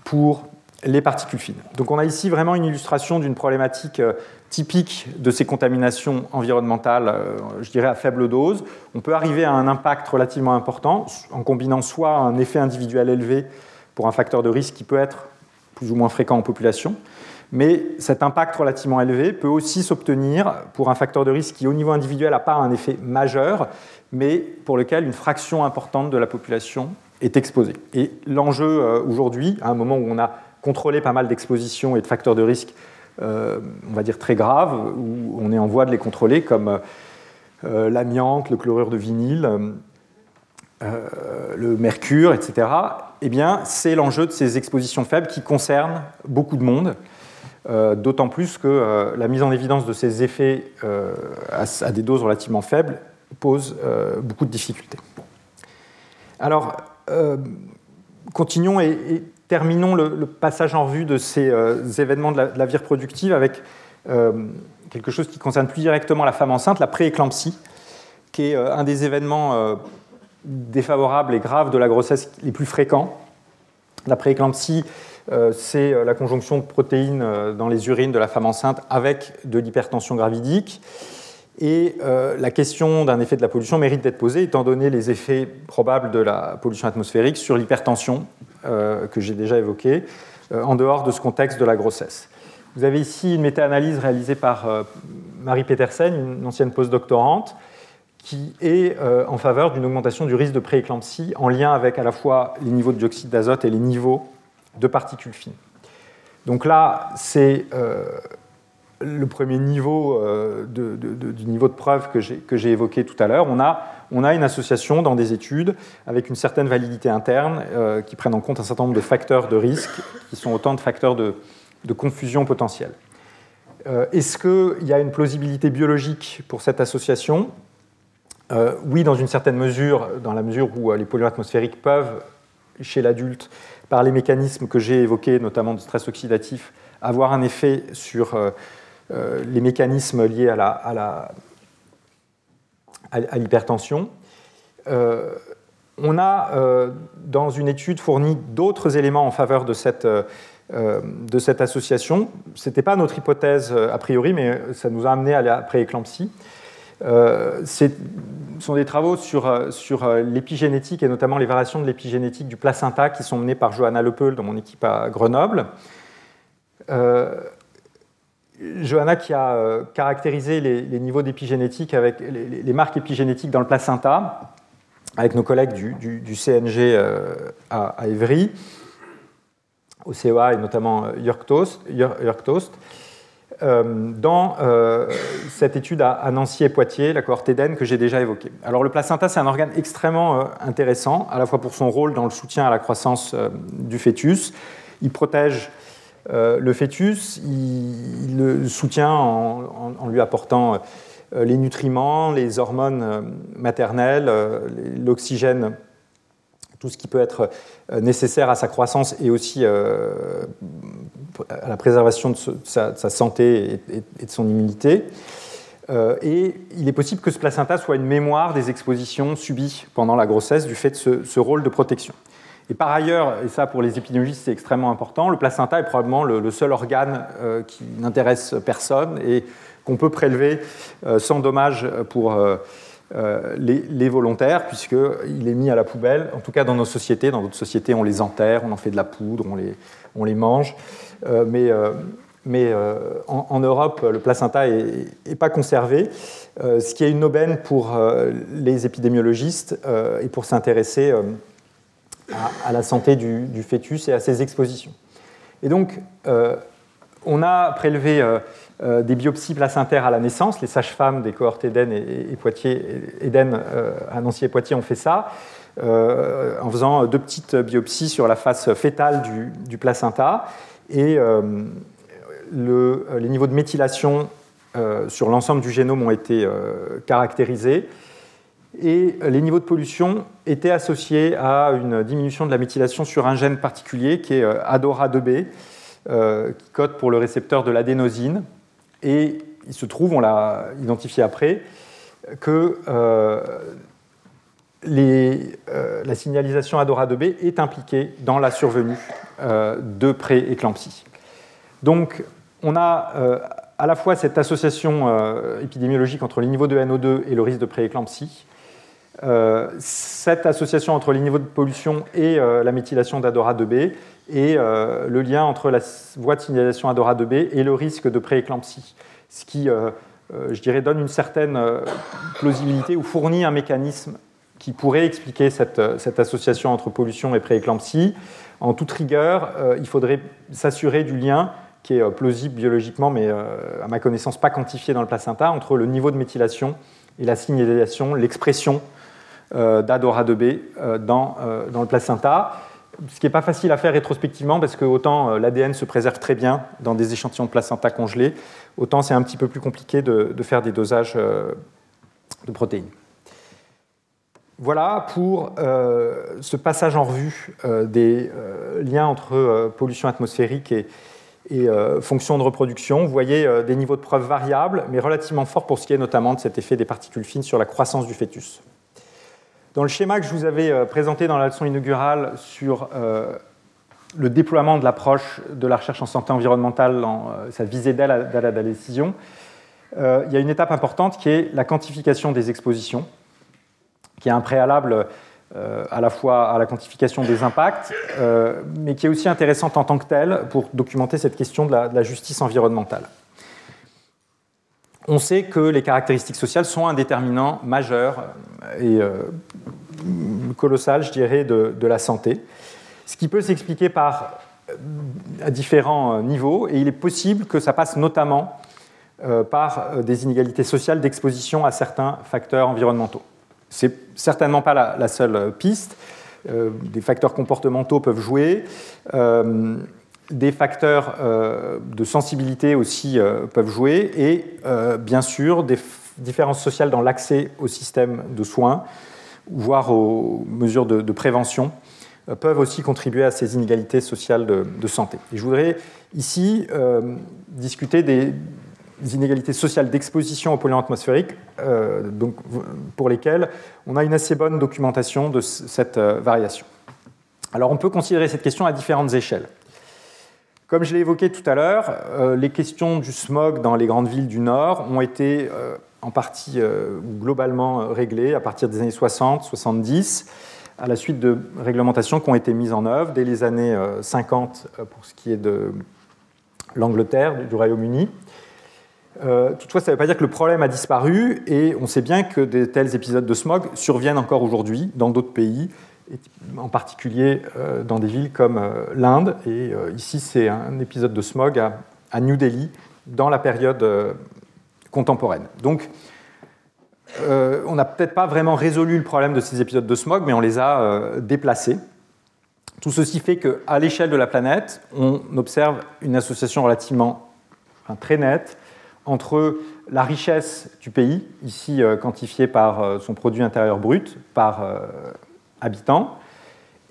pour les particules fines. Donc on a ici vraiment une illustration d'une problématique euh, typique de ces contaminations environnementales, je dirais à faible dose. On peut arriver à un impact relativement important en combinant soit un effet individuel élevé pour un facteur de risque qui peut être plus ou moins fréquent en population, mais cet impact relativement élevé peut aussi s'obtenir pour un facteur de risque qui, au niveau individuel, n'a pas un effet majeur, mais pour lequel une fraction importante de la population est exposée. Et l'enjeu euh, aujourd'hui, à un moment où on a contrôlé pas mal d'expositions et de facteurs de risque, euh, on va dire très graves, où on est en voie de les contrôler, comme euh, l'amiante, le chlorure de vinyle, le mercure, etc., eh bien, c'est l'enjeu de ces expositions faibles qui concernent beaucoup de monde. D'autant plus que la mise en évidence de ces effets à, des doses relativement faibles pose euh, beaucoup de difficultés. Alors, euh, continuons et, terminons le, passage en revue de ces euh, événements de la, vie reproductive avec quelque chose qui concerne plus directement la femme enceinte, la prééclampsie, qui est un des événements défavorables et graves de la grossesse les plus fréquents. La prééclampsie, c'est la conjonction de protéines dans les urines de la femme enceinte avec de l'hypertension gravidique. Et euh, la question d'un effet de la pollution mérite d'être posée, étant donné les effets probables de la pollution atmosphérique sur l'hypertension euh, que j'ai déjà évoquée, euh, en dehors de ce contexte de la grossesse. Vous avez ici une méta-analyse réalisée par Marie Petersen, une ancienne postdoctorante, qui est en faveur d'une augmentation du risque de prééclampsie en lien avec à la fois les niveaux de dioxyde d'azote et les niveaux de particules fines. Donc là, c'est le premier niveau euh, du niveau de preuve que j'ai évoqué tout à l'heure, on a, une association dans des études avec une certaine validité interne euh, qui prennent en compte un certain nombre de facteurs de risque qui sont autant de facteurs de, confusion potentielle. Euh, est-ce qu'il y a une plausibilité biologique pour cette association? Oui, dans une certaine mesure, dans la mesure où les polluants atmosphériques peuvent, chez l'adulte, par les mécanismes que j'ai évoqués, notamment de stress oxydatif, avoir un effet sur les mécanismes liés à, la, l'hypertension. Euh, on a, euh, dans une étude, fourni d'autres éléments en faveur de cette, association. Ce n'était pas notre hypothèse a priori, mais ça nous a amené à la prééclampsie. ce sont des travaux sur, l'épigénétique et notamment les variations de l'épigénétique du placenta qui sont menés par Johanna Lepeul dans mon équipe à Grenoble. Johanna qui a euh, caractérisé les, niveaux d'épigénétique avec les, marques épigénétiques dans le placenta, avec nos collègues du, CNG euh, à, Évry, au CEA et notamment euh, Jörg Toast. dans cette étude à, Nancy et Poitiers, la cohorte Eden que j'ai déjà évoquée. Alors le placenta, c'est un organe extrêmement intéressant, à la fois pour son rôle dans le soutien à la croissance du fœtus. Il protège euh, le fœtus, le soutient en, lui apportant euh, les nutriments, les hormones euh, maternelles, l'oxygène, tout ce qui peut être nécessaire à sa croissance et aussi à la préservation de sa, santé et, de son immunité. et il est possible que ce placenta soit une mémoire des expositions subies pendant la grossesse du fait de ce rôle de protection. Et par ailleurs, et ça pour les épidémiologistes c'est extrêmement important, le placenta est probablement le, seul organe euh, qui n'intéresse personne et qu'on peut prélever euh, sans dommage pour euh, les, volontaires, puisqu'il est mis à la poubelle, en tout cas dans nos sociétés. Dans d'autres sociétés, on les enterre, on en fait de la poudre, on les, les mange. mais en, Europe, le placenta n'est pas conservé, ce qui est une aubaine pour les épidémiologistes et pour s'intéresser à, la santé du, fœtus et à ses expositions. Et donc, euh, on a prélevé euh, euh, des biopsies placentaires à la naissance. Les sages-femmes des cohortes Eden et, Poitiers, Eden à Nancy et Poitiers ont fait ça, en faisant deux petites biopsies sur la face fétale du, placenta. Et les niveaux de méthylation sur l'ensemble du génome ont été caractérisés et les niveaux de pollution étaient associés à une diminution de la méthylation sur un gène particulier qui est euh, ADORA2B, euh, qui code pour le récepteur de l'adénosine. Et il se trouve, on l'a identifié après, que euh, la signalisation ADORA2B est impliquée dans la survenue de pré-éclampsie. Donc, on a à la fois cette association épidémiologique entre les niveaux de NO2 et le risque de prééclampsie, euh, cette association entre les niveaux de pollution et euh, la méthylation d'Adora 2B et euh, le lien entre la voie de signalisation Adora 2B et le risque de prééclampsie, ce qui, je dirais, donne une certaine plausibilité ou fournit un mécanisme qui pourrait expliquer cette, cette association entre pollution et prééclampsie. En toute rigueur, il faudrait s'assurer du lien qui est plausible biologiquement, mais à ma connaissance pas quantifié dans le placenta, entre le niveau de méthylation et la signalisation, l'expression d'Adora 2B euh, dans, euh, dans, le placenta. Ce qui n'est pas facile à faire rétrospectivement parce que autant l'ADN se préserve très bien dans des échantillons de placenta congelés, autant c'est un petit peu plus compliqué de, faire des dosages de protéines. Voilà pour ce passage en revue des liens entre pollution atmosphérique et, et fonction de reproduction. Vous voyez des niveaux de preuve variables, mais relativement forts pour ce qui est notamment de cet effet des particules fines sur la croissance du fœtus. Dans le schéma que je vous avais présenté dans la leçon inaugurale sur le déploiement de l'approche de la recherche en santé environnementale dans sa visée d'aide à la décision, il y a une étape importante qui est la quantification des expositions, qui est un préalable euh, à la fois à la quantification des impacts, euh, mais qui est aussi intéressante en tant que telle pour documenter cette question de la, justice environnementale. On sait que les caractéristiques sociales sont un déterminant majeur et euh, colossal, je dirais, de, la santé, ce qui peut s'expliquer par à différents niveaux, et il est possible que ça passe notamment par des inégalités sociales d'exposition à certains facteurs environnementaux. C'est certainement pas la, seule piste. Euh, des facteurs comportementaux peuvent jouer. Euh, des facteurs euh, de sensibilité aussi peuvent jouer. Et bien sûr, des différences sociales dans l'accès au système de soins, voire aux mesures de, prévention, peuvent aussi contribuer à ces inégalités sociales de, santé. Et je voudrais ici discuter des, inégalités sociales d'exposition aux polluants atmosphériques, euh, pour lesquelles on a une assez bonne documentation de cette euh, variation. Alors on peut considérer cette question à différentes échelles. Comme je l'ai évoqué tout à l'heure, euh, les questions du smog dans les grandes villes du Nord ont été en partie globalement réglées à partir des années 60-70 à la suite de réglementations qui ont été mises en œuvre dès les années 50 pour ce qui est de l'Angleterre, du Royaume-Uni. Euh, toutefois, ça ne veut pas dire que le problème a disparu, et on sait bien que de tels épisodes de smog surviennent encore aujourd'hui dans d'autres pays, en particulier euh, dans des villes comme euh, l'Inde. Et ici, c'est un épisode de smog à, New Delhi, dans la période contemporaine. Donc, on n'a peut-être pas vraiment résolu le problème de ces épisodes de smog, mais on les a déplacés. Tout ceci fait qu'à l'échelle de la planète, on observe une association relativement très nette entre la richesse du pays, ici euh, quantifiée par euh, son produit intérieur brut par euh, habitant,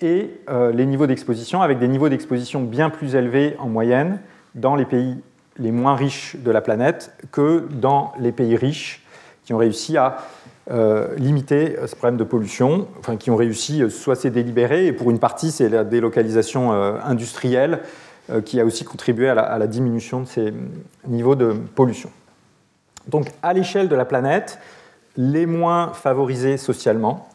et les niveaux d'exposition, avec des niveaux d'exposition bien plus élevés en moyenne dans les pays les moins riches de la planète que dans les pays riches qui ont réussi à limiter ce problème de pollution, enfin qui ont réussi, soit c'est délibéré, et pour une partie c'est la délocalisation industrielle euh, qui a aussi contribué à la, diminution de ces niveaux de pollution. Donc à l'échelle de la planète, les moins favorisés socialement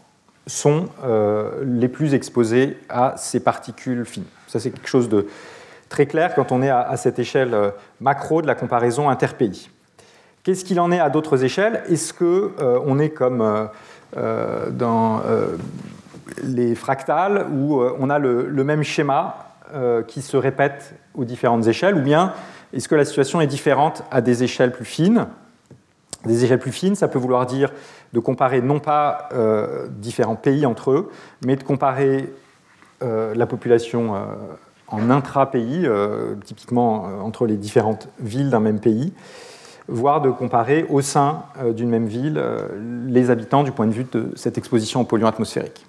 sont euh, les plus exposés à ces particules fines. Ça c'est quelque chose de très clair quand on est à, cette échelle euh, macro de la comparaison interpays. Qu'est-ce qu'il en est à d'autres échelles? Est-ce qu'on est comme dans les fractales où on a le même schéma euh, qui se répètent aux différentes échelles, ou bien est-ce que la situation est différente à des échelles plus fines? Des échelles plus fines, ça peut vouloir dire de comparer non pas euh, différents pays entre eux, mais de comparer euh, la population en intra-pays, typiquement entre les différentes villes d'un même pays, voire de comparer au sein d'une même ville les habitants du point de vue de cette exposition aux polluants atmosphériques.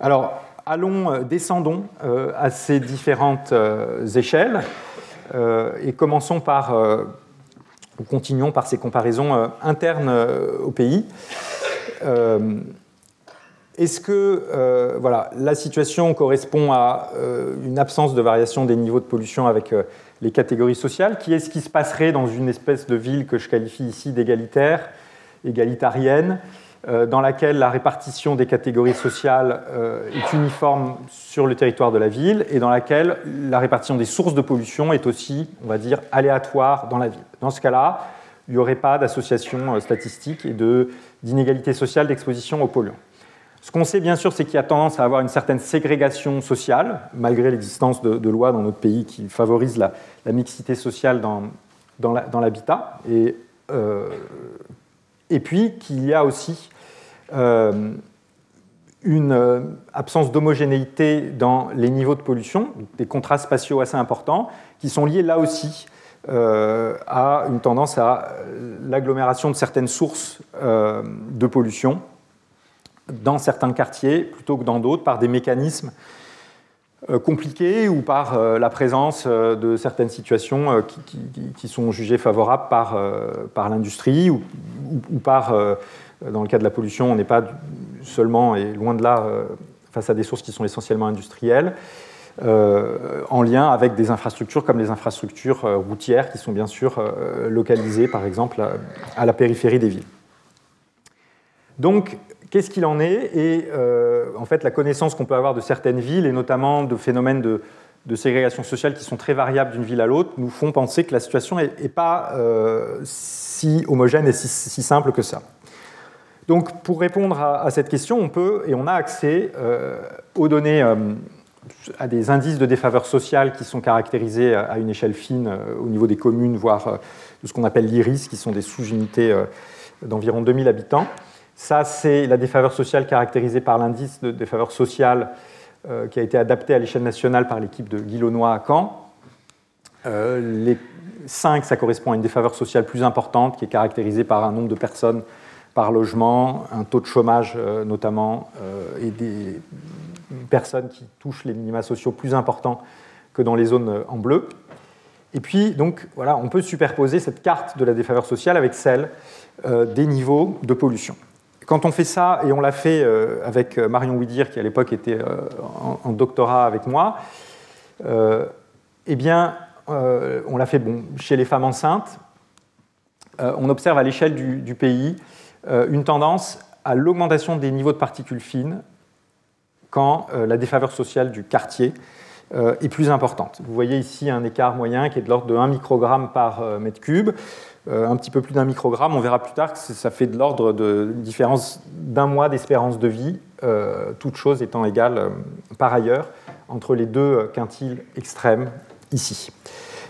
Alors, allons, euh, descendons euh, à ces différentes euh, échelles et commençons par, ou continuons par ces comparaisons internes au pays. Est-ce que voilà, la situation correspond à une absence de variation des niveaux de pollution avec les catégories sociales? Qui est-ce qui se passerait dans une espèce de ville que je qualifie ici d'égalitaire, égalitarienne? euh, dans laquelle la répartition des catégories sociales euh, est uniforme sur le territoire de la ville et dans laquelle la répartition des sources de pollution est aussi, on va dire, aléatoire dans la ville. Dans ce cas-là, il n'y aurait pas d'association euh, statistique et d'inégalité sociale d'exposition aux polluants. Ce qu'on sait bien sûr, c'est qu'il y a tendance à avoir une certaine ségrégation sociale, malgré l'existence de, lois dans notre pays qui favorisent la, mixité sociale dans, dans l'habitat. et et puis qu'il y a aussi euh, une euh, absence d'homogénéité dans les niveaux de pollution, des contrastes spatiaux assez importants, qui sont liés là aussi euh, à une tendance à l'agglomération de certaines sources de pollution dans certains quartiers plutôt que dans d'autres par des mécanismes compliquées ou par la présence de certaines situations qui, sont jugées favorables par, par l'industrie ou, ou, par, dans le cas de la pollution, on n'est pas seulement et loin de là face à des sources qui sont essentiellement industrielles. Euh, en lien avec des infrastructures comme les infrastructures euh, routières qui sont bien sûr euh, localisées par exemple à, la périphérie des villes. Donc, qu'est-ce qu'il en est Et en fait, la connaissance qu'on peut avoir de certaines villes et notamment de phénomènes de, ségrégation sociale qui sont très variables d'une ville à l'autre nous font penser que la situation n'est pas si homogène et si, simple que ça. Donc, pour répondre à, cette question, on peut et on a accès aux données à des indices de défaveur sociale qui sont caractérisés à une échelle fine euh, au niveau des communes, voire euh, de ce qu'on appelle l'IRIS, qui sont des sous-unités euh, d'environ 2000 habitants. Ça, c'est la défaveur sociale caractérisée par l'indice de défaveur sociale qui a été adapté à l'échelle nationale par l'équipe de Guy Launois à Caen. les 5, ça correspond à une défaveur sociale plus importante qui est caractérisée par un nombre de personnes par logement, un taux de chômage notamment, et des personnes qui touchent les minima sociaux plus importants que dans les zones euh, en bleu. Et puis, donc, on peut superposer cette carte de la défaveur sociale avec celle euh, des niveaux de pollution. Quand on fait ça, et on l'a fait euh, avec Marion Widir, qui à l'époque était en, doctorat avec moi, eh bien, on l'a fait bon, chez les femmes enceintes. on observe à l'échelle du, pays une tendance à l'augmentation des niveaux de particules fines quand euh, la défaveur sociale du quartier euh, est plus importante. Vous voyez ici un écart moyen qui est de l'ordre de 1 microgramme par euh, mètre cube. Un petit peu plus d'un microgramme, on verra plus tard que ça fait de l'ordre de différence d'un mois d'espérance de vie, toutes choses étant égales par ailleurs, entre les deux quintiles extrêmes ici.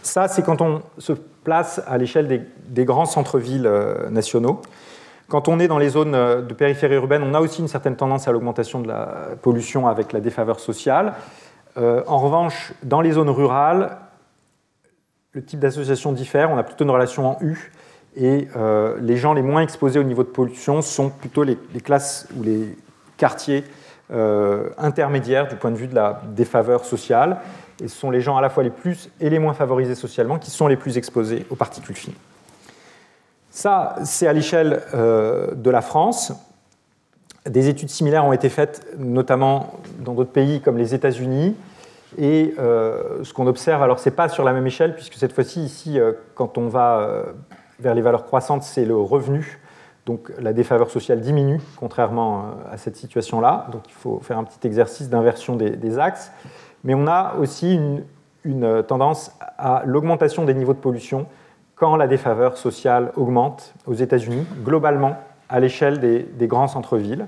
Ça, c'est quand on se place à l'échelle des, grands centres-villes nationaux. Quand on est dans les zones euh, de périphérie urbaine, on a aussi une certaine tendance à l'augmentation de la pollution avec la défaveur sociale. Euh, en revanche, dans les zones rurales, le type d'association diffère. On a plutôt une relation en U. Et euh, les gens les moins exposés au niveau de pollution sont plutôt les, classes ou les quartiers intermédiaires du point de vue de la défaveur sociale. Et ce sont les gens à la fois les plus et les moins favorisés socialement qui sont les plus exposés aux particules fines. Ça, c'est à l'échelle euh, de la France. Des études similaires ont été faites, notamment dans d'autres pays comme les États-Unis. Et euh, ce qu'on observe, alors ce n'est pas sur la même échelle, puisque cette fois-ci, ici, euh, quand on va vers les valeurs croissantes, c'est le revenu. Donc la défaveur sociale diminue, contrairement à cette situation-là. Donc il faut faire un petit exercice d'inversion des, axes. Mais on a aussi une tendance à l'augmentation des niveaux de pollution quand la défaveur sociale augmente aux États-Unis, globalement, à l'échelle des, grands centres-villes.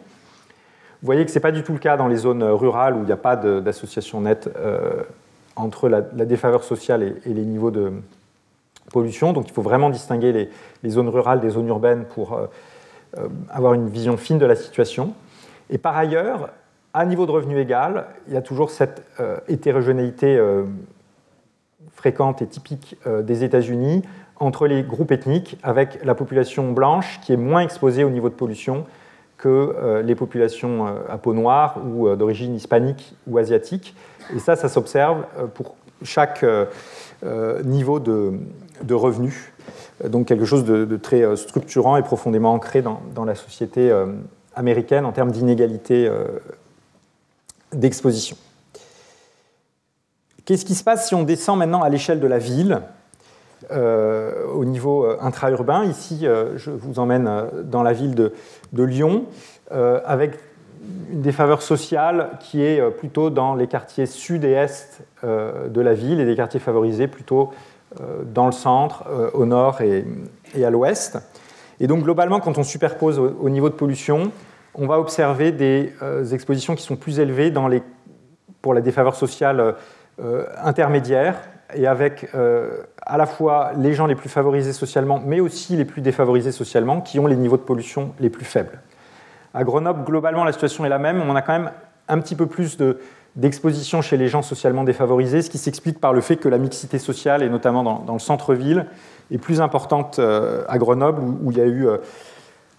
Vous voyez que ce n'est pas du tout le cas dans les zones rurales où il n'y a pas d'association nette euh, entre la, défaveur sociale et, les niveaux de pollution. Donc il faut vraiment distinguer les, zones rurales des zones urbaines pour euh, euh, avoir une vision fine de la situation. Et par ailleurs, à niveau de revenu égal, il y a toujours cette hétérogénéité fréquente et typique des États-Unis entre les groupes ethniques avec la population blanche qui est moins exposée au niveau de pollution que euh, les populations euh, à peau noire ou euh, d'origine hispanique ou asiatique. Et ça, ça s'observe pour chaque niveau de, revenus. Donc quelque chose de, très structurant et profondément ancré dans la société américaine en termes d'inégalité d'exposition. Qu'est-ce qui se passe si on descend maintenant à l'échelle de la ville? Euh, au niveau euh, intra-urbain. Ici, euh, je vous emmène dans la ville de, Lyon, avec une défaveur sociale qui est plutôt dans les quartiers sud et est de la ville et des quartiers favorisés plutôt dans le centre, au nord et, à l'ouest. Et donc globalement, quand on superpose au, niveau de pollution, on va observer des expositions qui sont plus élevées dans les, pour la défaveur sociale intermédiaire, et avec euh, à la fois les gens les plus favorisés socialement, mais aussi les plus défavorisés socialement, qui ont les niveaux de pollution les plus faibles. À Grenoble, globalement, la situation est la même. On a quand même un petit peu plus d'exposition chez les gens socialement défavorisés, ce qui s'explique par le fait que la mixité sociale, et notamment dans, le centre-ville, est plus importante euh, à Grenoble, où, il y a eu euh,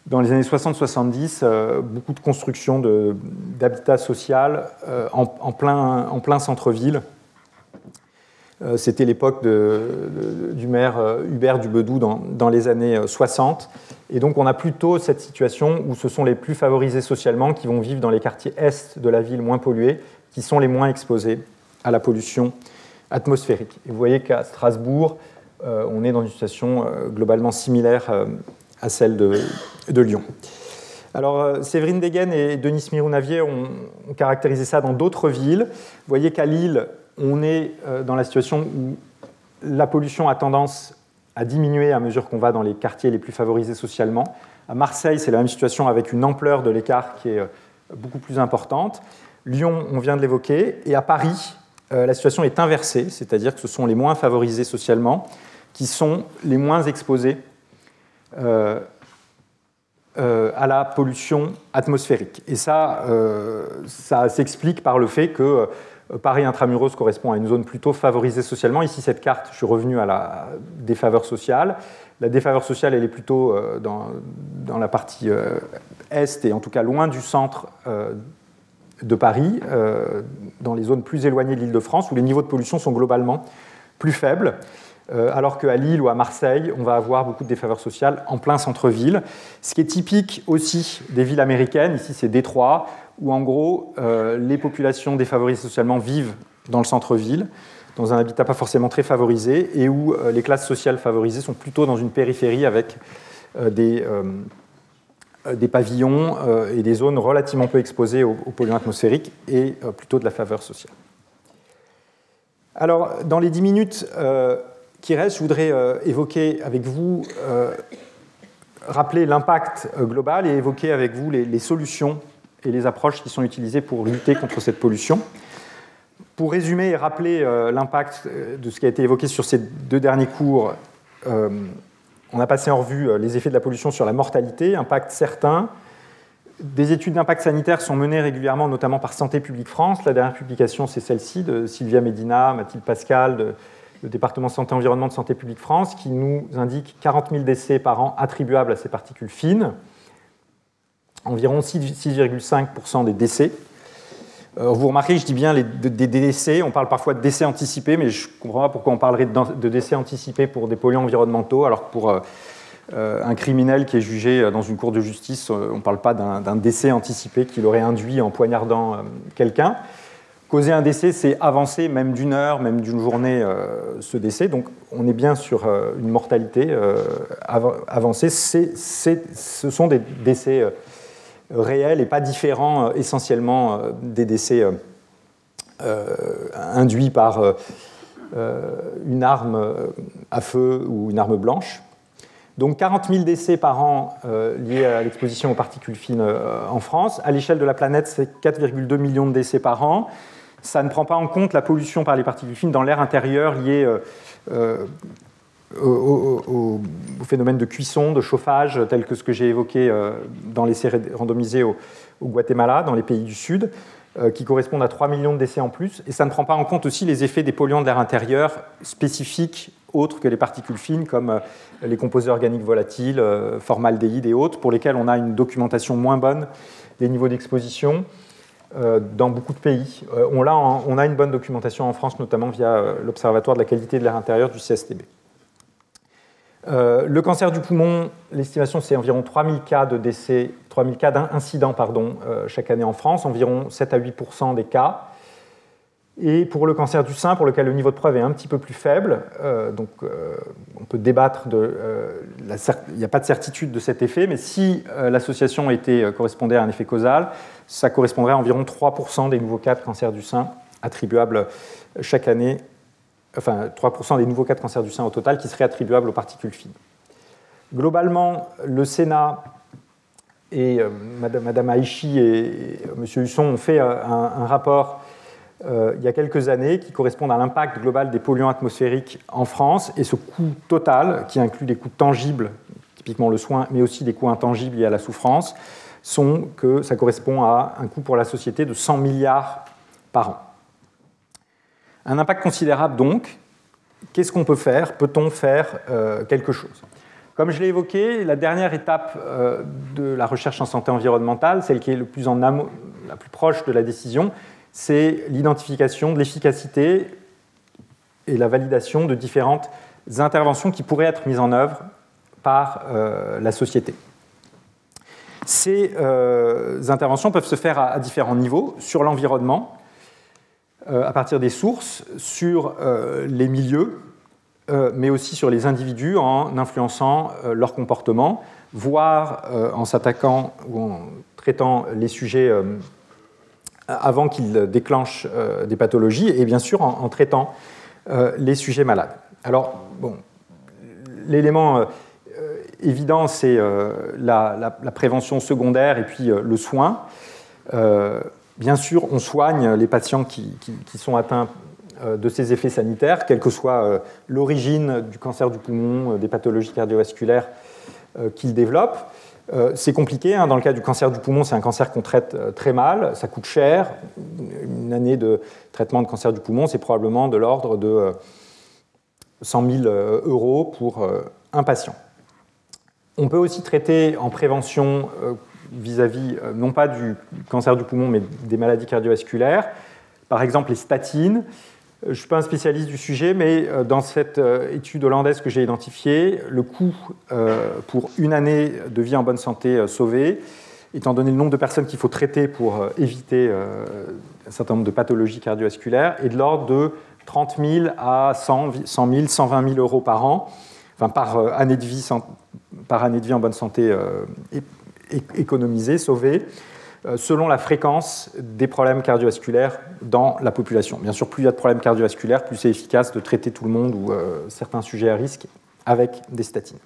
dans les années 60-70, beaucoup de construction d'habitat social en, plein, en plein centre-ville. C'était l'époque du maire Hubert Dubedou dans, dans, les années 60. Et donc on a plutôt cette situation où ce sont les plus favorisés socialement qui vont vivre dans les quartiers est de la ville moins pollués, qui sont les moins exposés à la pollution atmosphérique. Et vous voyez qu'à Strasbourg, euh, on est dans une situation euh, globalement similaire euh, à celle de, Lyon. Alors, Séverine Degen et Denis Mirounavier ont caractérisé ça dans d'autres villes. Vous voyez qu'à Lille, on est dans la situation où la pollution a tendance à diminuer à mesure qu'on va dans les quartiers les plus favorisés socialement. À Marseille, c'est la même situation avec une ampleur de l'écart qui est beaucoup plus importante. Lyon, on vient de l'évoquer. Et à Paris, la situation est inversée, c'est-à-dire que ce sont les moins favorisés socialement qui sont les moins exposés euh, euh, à la pollution atmosphérique. Et ça, euh, ça s'explique par le fait que Paris intramuros correspond à une zone plutôt favorisée socialement. Ici, cette carte, je suis revenu à la défaveur sociale. La défaveur sociale, elle est plutôt dans, dans la partie est et en tout cas loin du centre de Paris, dans les zones plus éloignées de l'île de France, où les niveaux de pollution sont globalement plus faibles. Euh, alors qu'à Lille ou à Marseille, on va avoir beaucoup de défaveur sociale en plein centre-ville. Ce qui est typique aussi des villes américaines, ici c'est Détroit, où en gros euh, les populations défavorisées socialement vivent dans le centre-ville, dans un habitat pas forcément très favorisé, et où euh, les classes sociales favorisées sont plutôt dans une périphérie avec des, pavillons et des zones relativement peu exposées aux, aux polluants atmosphériques et plutôt de la faveur sociale. Alors, dans les 10 minutes qui reste, je voudrais euh, évoquer avec vous, euh, rappeler l'impact euh, global et évoquer avec vous les, solutions et les approches qui sont utilisées pour lutter contre cette pollution. Pour résumer et rappeler l'impact de ce qui a été évoqué sur ces deux derniers cours, on a passé en revue les effets de la pollution sur la mortalité, impact certain. Des études d'impact sanitaire sont menées régulièrement, notamment par Santé publique France. La dernière publication, c'est celle-ci de Sylvia Medina, Mathilde Pascal, de le département santé environnement de Santé publique France, qui nous indique 40 000 décès par an attribuables à ces particules fines, environ 6,5% des décès. Euh, vous remarquez, je dis bien des décès, on parle parfois de décès anticipés, mais je ne comprends pas pourquoi on parlerait de, décès anticipés pour des polluants environnementaux, alors que pour euh, euh, un criminel qui est jugé dans une cour de justice, on ne parle pas d'un décès anticipé qui l'aurait induit en poignardant quelqu'un. Causer un décès, c'est avancer même d'une heure, même d'une journée euh, ce décès. Donc on est bien sur euh, une mortalité euh, avancée. ce sont des décès réels et pas différents essentiellement des décès induits par une arme à feu ou une arme blanche. Donc 40 000 décès par an liés à l'exposition aux particules fines en France. À l'échelle de la planète, c'est 4,2 millions de décès par an ça ne prend pas en compte la pollution par les particules fines dans l'air intérieur liée euh, euh, au, phénomène de cuisson, de chauffage, tel que ce que j'ai évoqué euh, dans l'essai randomisé au, Guatemala, dans les pays du Sud, qui correspondent à 3 millions de décès en plus. Et ça ne prend pas en compte aussi les effets des polluants de l'air intérieur spécifiques autres que les particules fines, comme les composés organiques volatiles, formaldéhyde et autres, pour lesquels on a une documentation moins bonne des niveaux d'exposition. Euh, dans beaucoup de pays. Euh, on, a, une bonne documentation en France, notamment via euh, l'Observatoire de la qualité de l'air intérieur du CSTB. le cancer du poumon, l'estimation c'est environ 3000 cas de décès, 3000 cas d'incidents chaque année en France, environ 7 à 8% des cas. Et pour le cancer du sein, pour lequel le niveau de preuve est un petit peu plus faible, donc on peut débattre de. il n'y a pas de certitude de cet effet, mais si l'association était, correspondait à un effet causal, ça correspondrait à environ 3% des nouveaux cas de cancer du sein attribuables chaque année, enfin 3% des nouveaux cas de cancer du sein au total qui seraient attribuables aux particules fines. Globalement, le Sénat et euh, Madame, Aichi et, M. Husson ont fait euh, un, rapport euh, il y a quelques années qui correspond à l'impact global des polluants atmosphériques en France et ce coût total, qui inclut des coûts tangibles, typiquement le soin, mais aussi des coûts intangibles liés à la souffrance, sont que ça correspond à un coût pour la société de 100 milliards par an. Un impact considérable donc. Qu'est-ce qu'on peut faire? Peut-on faire euh, quelque chose? Comme je l'ai évoqué, la dernière étape de la recherche en santé environnementale, celle qui est la plus proche de la décision, c'est l'identification de l'efficacité et la validation de différentes interventions qui pourraient être mises en œuvre par la société. Ces interventions peuvent se faire à différents niveaux, sur l'environnement, euh, à partir des sources sur euh, les milieux, euh, mais aussi sur les individus en influençant leur comportement, voire en s'attaquant ou en traitant les sujets avant qu'ils déclenchent des pathologies, et bien sûr en, traitant les sujets malades. Alors, bon, l'élément évident, c'est la, prévention secondaire et puis le soin. Bien sûr, on soigne les patients qui, sont atteints euh, de ces effets sanitaires, quelle que soit euh, l'origine du cancer du poumon, euh, des pathologies cardiovasculaires qu'ils développent. C'est compliqué, hein. dans le cas du cancer du poumon, c'est un cancer qu'on traite très mal, ça coûte cher. Une année de traitement de cancer du poumon, c'est probablement de l'ordre de 100 000 euros pour un patient. On peut aussi traiter en prévention vis-à-vis euh, non pas du cancer du poumon, mais des maladies cardiovasculaires. Par exemple, les statines. Euh, je ne suis pas un spécialiste du sujet, mais euh, dans cette étude hollandaise que j'ai identifiée, le coût pour une année de vie en bonne santé sauvée, étant donné le nombre de personnes qu'il faut traiter pour éviter un certain nombre de pathologies cardiovasculaires, est de l'ordre de 30 000 à 100 000, 120 000 euros par an, enfin par année de vie, par année de vie en bonne santé économiser, sauver, euh, selon la fréquence des problèmes cardiovasculaires dans la population. Bien sûr, plus il y a de problèmes cardiovasculaires, plus c'est efficace de traiter tout le monde ou euh, certains sujets à risque avec des statines.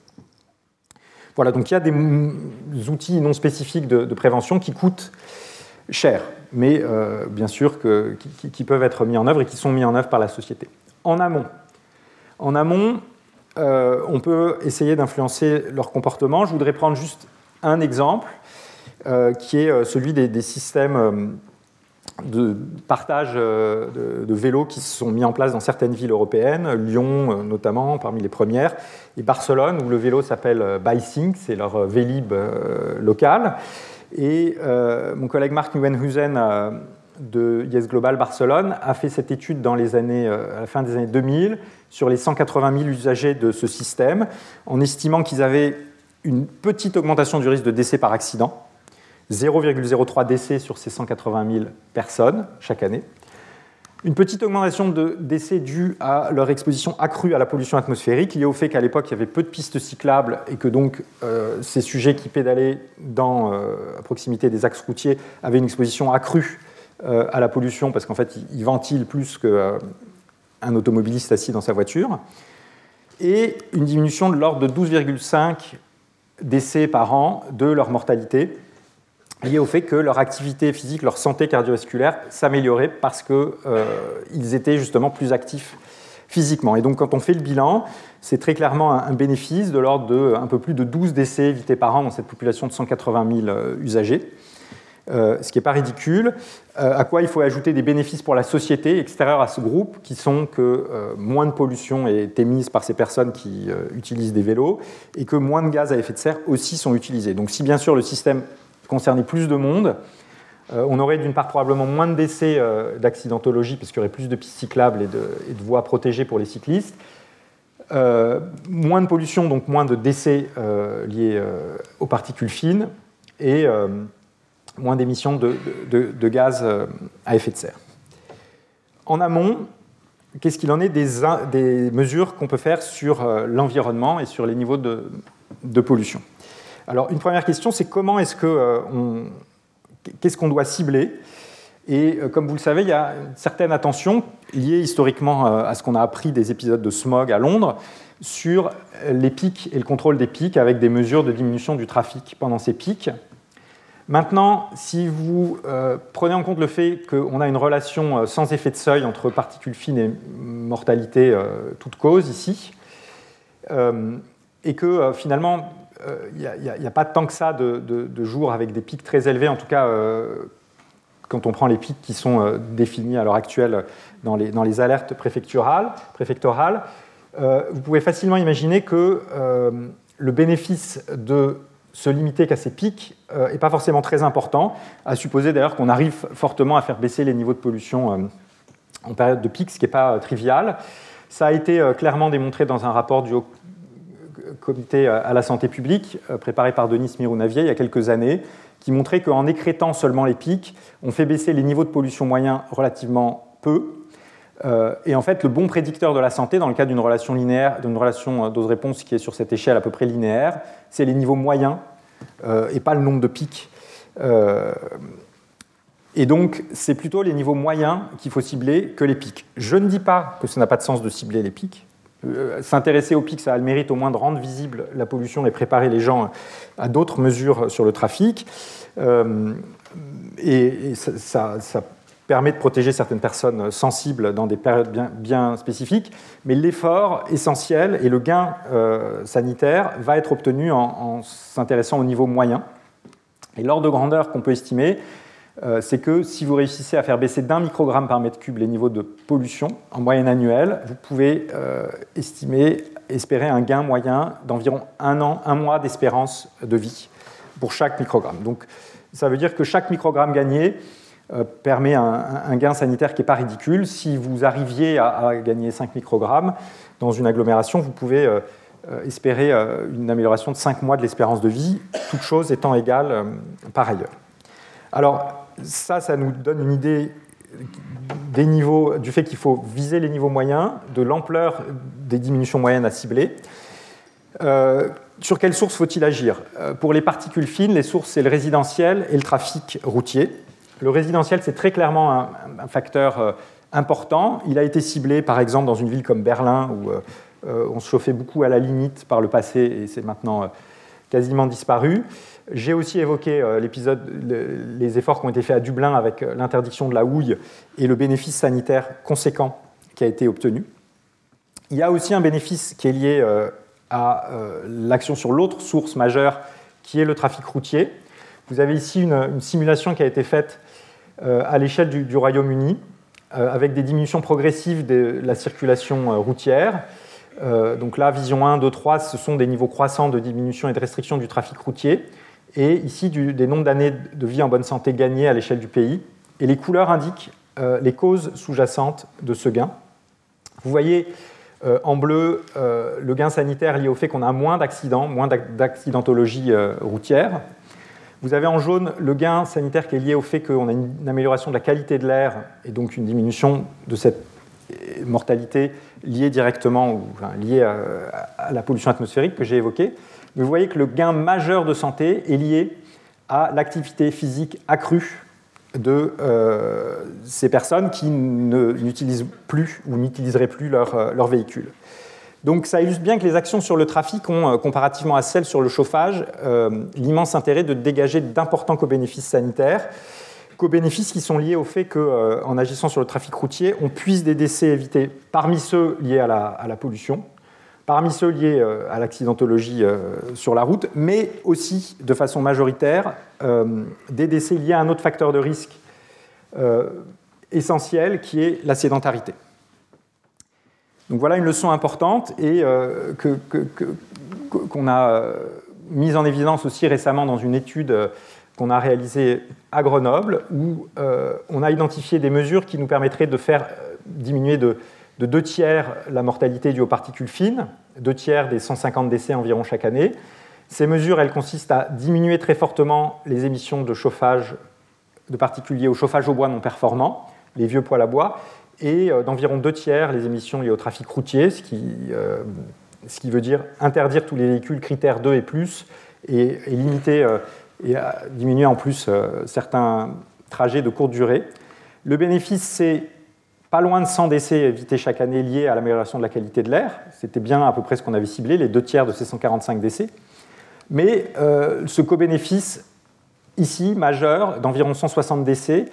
Voilà, donc il y a des outils non spécifiques de, prévention qui coûtent cher, mais euh, bien sûr qui, peuvent être mis en œuvre et qui sont mis en œuvre par la société. En amont, on peut essayer d'influencer leur comportement. Je voudrais prendre juste un exemple euh, qui est euh, celui des, systèmes euh, de partage de, vélos qui se sont mis en place dans certaines villes européennes, Lyon notamment, parmi les premières, et Barcelone, où le vélo s'appelle BySync, c'est leur Vélib local. Et mon collègue Marc Nieuwenhuizen de Yes Global Barcelone a fait cette étude dans les années, à la fin des années 2000 sur les 180 000 usagers de ce système, en estimant qu'ils avaient une petite augmentation du risque de décès par accident, 0,03 décès sur ces 180 000 personnes chaque année. Une petite augmentation de décès due à leur exposition accrue à la pollution atmosphérique, liée au fait qu'à l'époque il y avait peu de pistes cyclables et que donc euh, ces sujets qui pédalaient dans, euh, à proximité des axes routiers avaient une exposition accrue euh, à la pollution parce qu'en fait ils ventilent plus qu'un automobiliste assis dans sa voiture. Et une diminution de l'ordre de 12,5 décès par an de leur mortalité, lié au fait que leur activité physique, leur santé cardiovasculaire s'améliorait parce qu'ils euh, étaient justement plus actifs physiquement. Et donc quand on fait le bilan, c'est très clairement un, bénéfice de l'ordre de un peu plus de 12 décès évités par an dans cette population de 180 000 euh, usagers. Euh, ce qui n'est pas ridicule, euh, à quoi il faut ajouter des bénéfices pour la société extérieure à ce groupe, qui sont que moins de pollution est émise par ces personnes qui utilisent des vélos, et que moins de gaz à effet de serre aussi sont utilisés. Donc si bien sûr le système concernait plus de monde, on aurait d'une part probablement moins de décès d'accidentologie, parce qu'il y aurait plus de pistes cyclables et de, voies protégées pour les cyclistes, moins de pollution, donc moins de décès liés aux particules fines, et moins d'émissions de, gaz euh, à effet de serre. En amont, qu'est-ce qu'il en est des, mesures qu'on peut faire sur euh, l'environnement et sur les niveaux de, pollution? Alors, une première question, c'est comment est-ce que euh, qu'est-ce qu'on doit cibler? Et comme vous le savez, il y a une certaine attention liée historiquement à ce qu'on a appris des épisodes de smog à Londres sur les pics et le contrôle des pics avec des mesures de diminution du trafic pendant ces pics. Maintenant, si vous euh, prenez en compte le fait qu'on a une relation euh, sans effet de seuil entre particules fines et mortalité euh, toute cause ici, et que finalement, il n'y a, pas tant que ça de, jours avec des pics très élevés, en tout cas quand on prend les pics qui sont définis à l'heure actuelle dans les, alertes préfectorales, préfectorales vous pouvez facilement imaginer que le bénéfice de se limiter qu'à ces pics n'est pas forcément très important, à supposer d'ailleurs qu'on arrive fortement à faire baisser les niveaux de pollution en période de pic, ce qui n'est pas trivial. Ça a été clairement démontré dans un rapport du Haut Comité à la santé publique, préparé par Denis Mirounavier il y a quelques années, qui montrait qu'en écrétant seulement les pics, on fait baisser les niveaux de pollution moyens relativement peu. Euh, et en fait, le bon prédicteur de la santé, dans le cas d'une relation linéaire, d'une relation euh, dose-réponse qui est sur cette échelle à peu près linéaire, c'est les niveaux moyens euh, et pas le nombre de pics. et donc, c'est plutôt les niveaux moyens qu'il faut cibler que les pics. Je ne dis pas que ça n'a pas de sens de cibler les pics. S'intéresser aux pics, ça a le mérite au moins de rendre visible la pollution et préparer les gens à d'autres mesures sur le trafic. Euh, et, ça, permet de protéger certaines personnes sensibles dans des périodes bien, spécifiques, mais l'effort essentiel et le gain euh, sanitaire va être obtenu en, s'intéressant au niveau moyen. Et l'ordre de grandeur qu'on peut estimer, euh, c'est que si vous réussissez à faire baisser d'un microgramme par mètre cube les niveaux de pollution en moyenne annuelle, vous pouvez estimer, espérer un gain moyen d'environ un an, un mois d'espérance de vie pour chaque microgramme. Donc ça veut dire que chaque microgramme gagné euh, permet un, gain sanitaire qui n'est pas ridicule. Si vous arriviez à, gagner 5 microgrammes dans une agglomération, vous pouvez euh, euh, espérer une amélioration de 5 mois de l'espérance de vie, toutes choses étant égales par ailleurs. Alors ça, ça nous donne une idée des niveaux, du fait qu'il faut viser les niveaux moyens, de l'ampleur des diminutions moyennes à cibler. Sur quelles sources faut-il agir? Euh, Pour les particules fines, les sources, c'est le résidentiel et le trafic routier. Le résidentiel, c'est très clairement un, facteur euh, important. Il a été ciblé, par exemple, dans une ville comme Berlin, où euh, on se chauffait beaucoup à la limite par le passé et c'est maintenant quasiment disparu. J'ai aussi évoqué l'épisode, les efforts qui ont été faits à Dublin avec l'interdiction de la houille et le bénéfice sanitaire conséquent qui a été obtenu. Il y a aussi un bénéfice qui est lié à euh, l'action sur l'autre source majeure qui est le trafic routier. Vous avez ici une, simulation qui a été faite euh, à l'échelle du, Royaume-Uni euh, avec des diminutions progressives de la circulation routière. donc là, vision 1, 2, 3, ce sont des niveaux croissants de diminution et de restriction du trafic routier. Et ici, des nombres d'années de vie en bonne santé gagnées à l'échelle du pays. Et les couleurs indiquent les causes sous-jacentes de ce gain. Vous voyez euh, en bleu, euh, le gain sanitaire lié au fait qu'on a moins d'accidents, moins d'accidentologie euh, routière. Vous avez en jaune le gain sanitaire qui est lié au fait qu'on a une, amélioration de la qualité de l'air et donc une diminution de cette mortalité liée directement ou liée à, la pollution atmosphérique que j'ai évoquée. Vous voyez que le gain majeur de santé est lié à l'activité physique accrue de euh, ces personnes qui n'utilisent plus ou n'utiliseraient plus leur, euh, leur, véhicule. Donc ça illustre bien que les actions sur le trafic ont, euh, comparativement à celles sur le chauffage, l'immense intérêt de dégager d'importants co-bénéfices sanitaires, co-bénéfices qui sont liés au fait qu'en agissant sur le trafic routier, on puisse des décès évités parmi ceux liés à la pollution, parmi ceux liés euh, à l'accidentologie euh, sur la route, mais aussi de façon majoritaire euh, des décès liés à un autre facteur de risque essentiel qui est la sédentarité. Donc voilà une leçon importante et qu'on a mise en évidence aussi récemment dans une étude qu'on a réalisée à Grenoble où on a identifié des mesures qui nous permettraient de faire diminuer de de deux tiers la mortalité due aux particules fines, deux tiers des 150 décès environ chaque année. Ces mesures, elles consistent à diminuer très fortement les émissions de chauffage de particules liées au chauffage au bois non performant, les vieux poêles à bois, et euh, d'environ deux tiers les émissions liées au trafic routier, ce qui, euh, veut dire interdire tous les véhicules critères 2 et plus, et, limiter euh, et diminuer en plus certains trajets de courte durée. Le bénéfice, c'est pas loin de 100 décès évités chaque année liés à l'amélioration de la qualité de l'air. C'était bien à peu près ce qu'on avait ciblé, les deux tiers de ces 145 décès. Mais euh, ce co-bénéfice ici, majeur, d'environ 160 décès,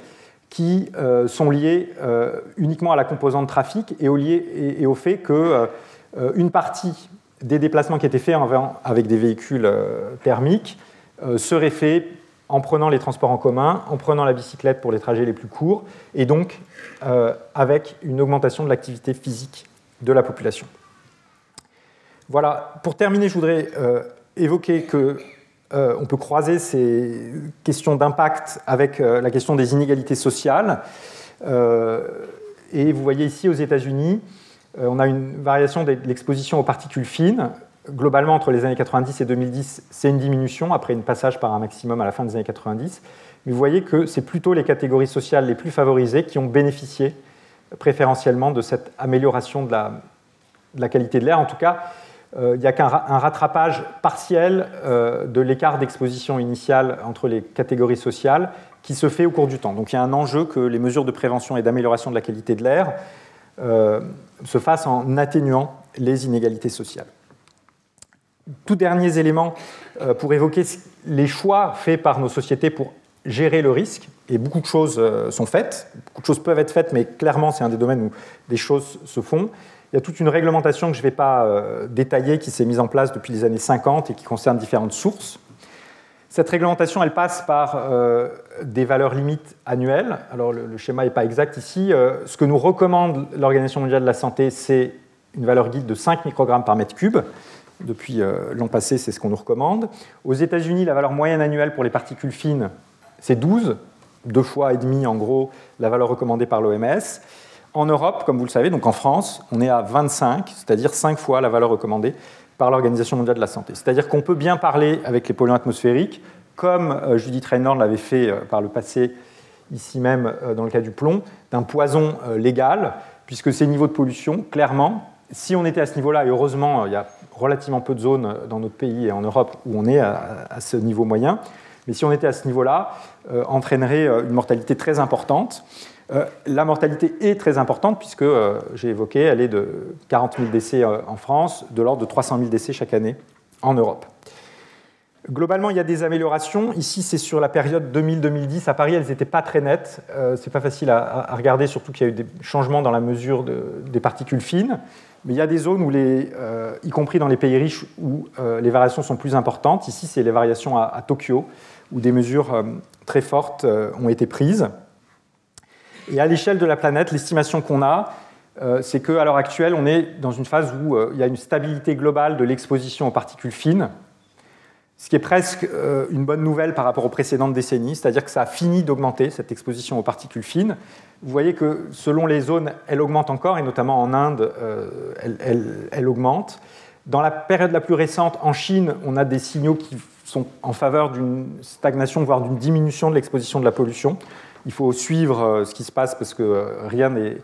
qui euh, sont liés euh, uniquement à la composante trafic et au, et, et au fait qu'une partie des déplacements qui étaient faits avec des véhicules thermiques seraient faits en prenant les transports en commun, en prenant la bicyclette pour les trajets les plus courts, et donc euh, avec une augmentation de l'activité physique de la population. Voilà, pour terminer, je voudrais évoquer que on peut croiser ces questions d'impact avec la question des inégalités sociales. et vous voyez ici aux États-Unis, on a une variation de l'exposition aux particules fines globalement, entre les années 90 et 2010, c'est une diminution après une passage par un maximum à la fin des années 90. Mais vous voyez que c'est plutôt les catégories sociales les plus favorisées qui ont bénéficié préférentiellement de cette amélioration de la, qualité de l'air. En tout cas, euh, il n'y a qu'un rattrapage partiel euh, de l'écart d'exposition initiale entre les catégories sociales qui se fait au cours du temps. Donc il y a un enjeu que les mesures de prévention et d'amélioration de la qualité de l'air euh, se fassent en atténuant les inégalités sociales tout dernier élément euh, pour évoquer les choix faits par nos sociétés pour gérer le risque. Et beaucoup de choses euh, sont faites, beaucoup de choses peuvent être faites, mais clairement, c'est un des domaines où des choses se font. Il y a toute une réglementation que je ne vais pas euh, détailler qui s'est mise en place depuis les années 50 et qui concerne différentes sources. Cette réglementation, elle passe par des valeurs limites annuelles. Alors, le, le schéma n'est pas exact ici. ce que nous recommande l'Organisation mondiale de la santé, c'est une valeur guide de 5 microgrammes par mètre cube. Depuis euh, l'an passé, c'est ce qu'on nous recommande. Aux États-Unis, la valeur moyenne annuelle pour les particules fines, c'est 12, deux fois et demi en gros la valeur recommandée par l'OMS. En Europe, comme vous le savez, donc en France, on est à 25, c'est-à-dire 5 fois la valeur recommandée par l'Organisation mondiale de la santé. C'est-à-dire qu'on peut bien parler avec les polluants atmosphériques, comme euh, Judith Reinhorn l'avait fait euh, par le passé, ici même dans le cas du plomb, d'un poison légal, puisque ces niveaux de pollution, clairement, si on était à ce niveau-là, et heureusement, il y a relativement peu de zones dans notre pays et en Europe où on est à, ce niveau moyen, mais si on était à ce niveau-là, euh, entraînerait euh, une mortalité très importante. Euh, la mortalité est très importante puisque, j'ai évoqué, elle est de 40 000 décès en France, de l'ordre de 300 000 décès chaque année en Europe. Globalement, il y a des améliorations. Ici, c'est sur la période 2000-2010. À Paris, elles n'étaient pas très nettes. Euh, c'est pas facile à, regarder, surtout qu'il y a eu des changements dans la mesure des particules fines. Mais il y a des zones où, euh, y compris dans les pays riches, où euh, les variations sont plus importantes. Ici, c'est les variations à, Tokyo, où des mesures euh, très fortes ont été prises. Et à l'échelle de la planète, l'estimation qu'on a, c'est qu'à l'heure actuelle, on est dans une phase où il y a une stabilité globale de l'exposition aux particules fines, ce qui est presque une bonne nouvelle par rapport aux précédentes décennies, c'est-à-dire que ça a fini d'augmenter, cette exposition aux particules fines, vous voyez que selon les zones, elle augmente encore, et notamment en Inde, euh, elle, augmente. Dans la période la plus récente, en Chine, on a des signaux qui sont en faveur d'une stagnation, voire d'une diminution de l'exposition de la pollution. Il faut suivre euh, ce qui se passe parce que euh, rien n'est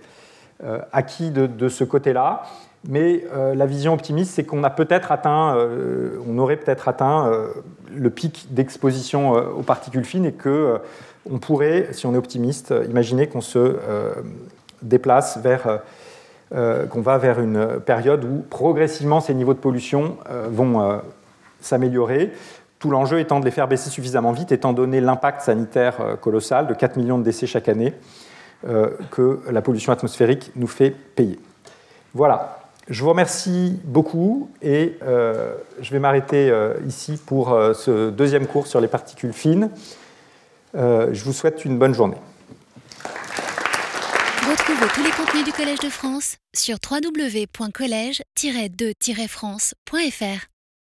acquis de, ce côté-là. Mais la vision optimiste, c'est qu'on a peut-être atteint, on aurait peut-être atteint le pic d'exposition aux particules fines et que on pourrait, si on est optimiste, imaginer qu'on se euh, déplace vers, euh, euh, qu'on va vers une période où progressivement ces niveaux de pollution vont s'améliorer. Tout l'enjeu étant de les faire baisser suffisamment vite, étant donné l'impact sanitaire colossal de 4 millions de décès chaque année que la pollution atmosphérique nous fait payer. Voilà, je vous remercie beaucoup et je vais m'arrêter ici pour ce deuxième cours sur les particules fines. Euh, je vous souhaite une bonne journée. Retrouvez tous les contenus du Collège de France sur www.colège-2-france.fr.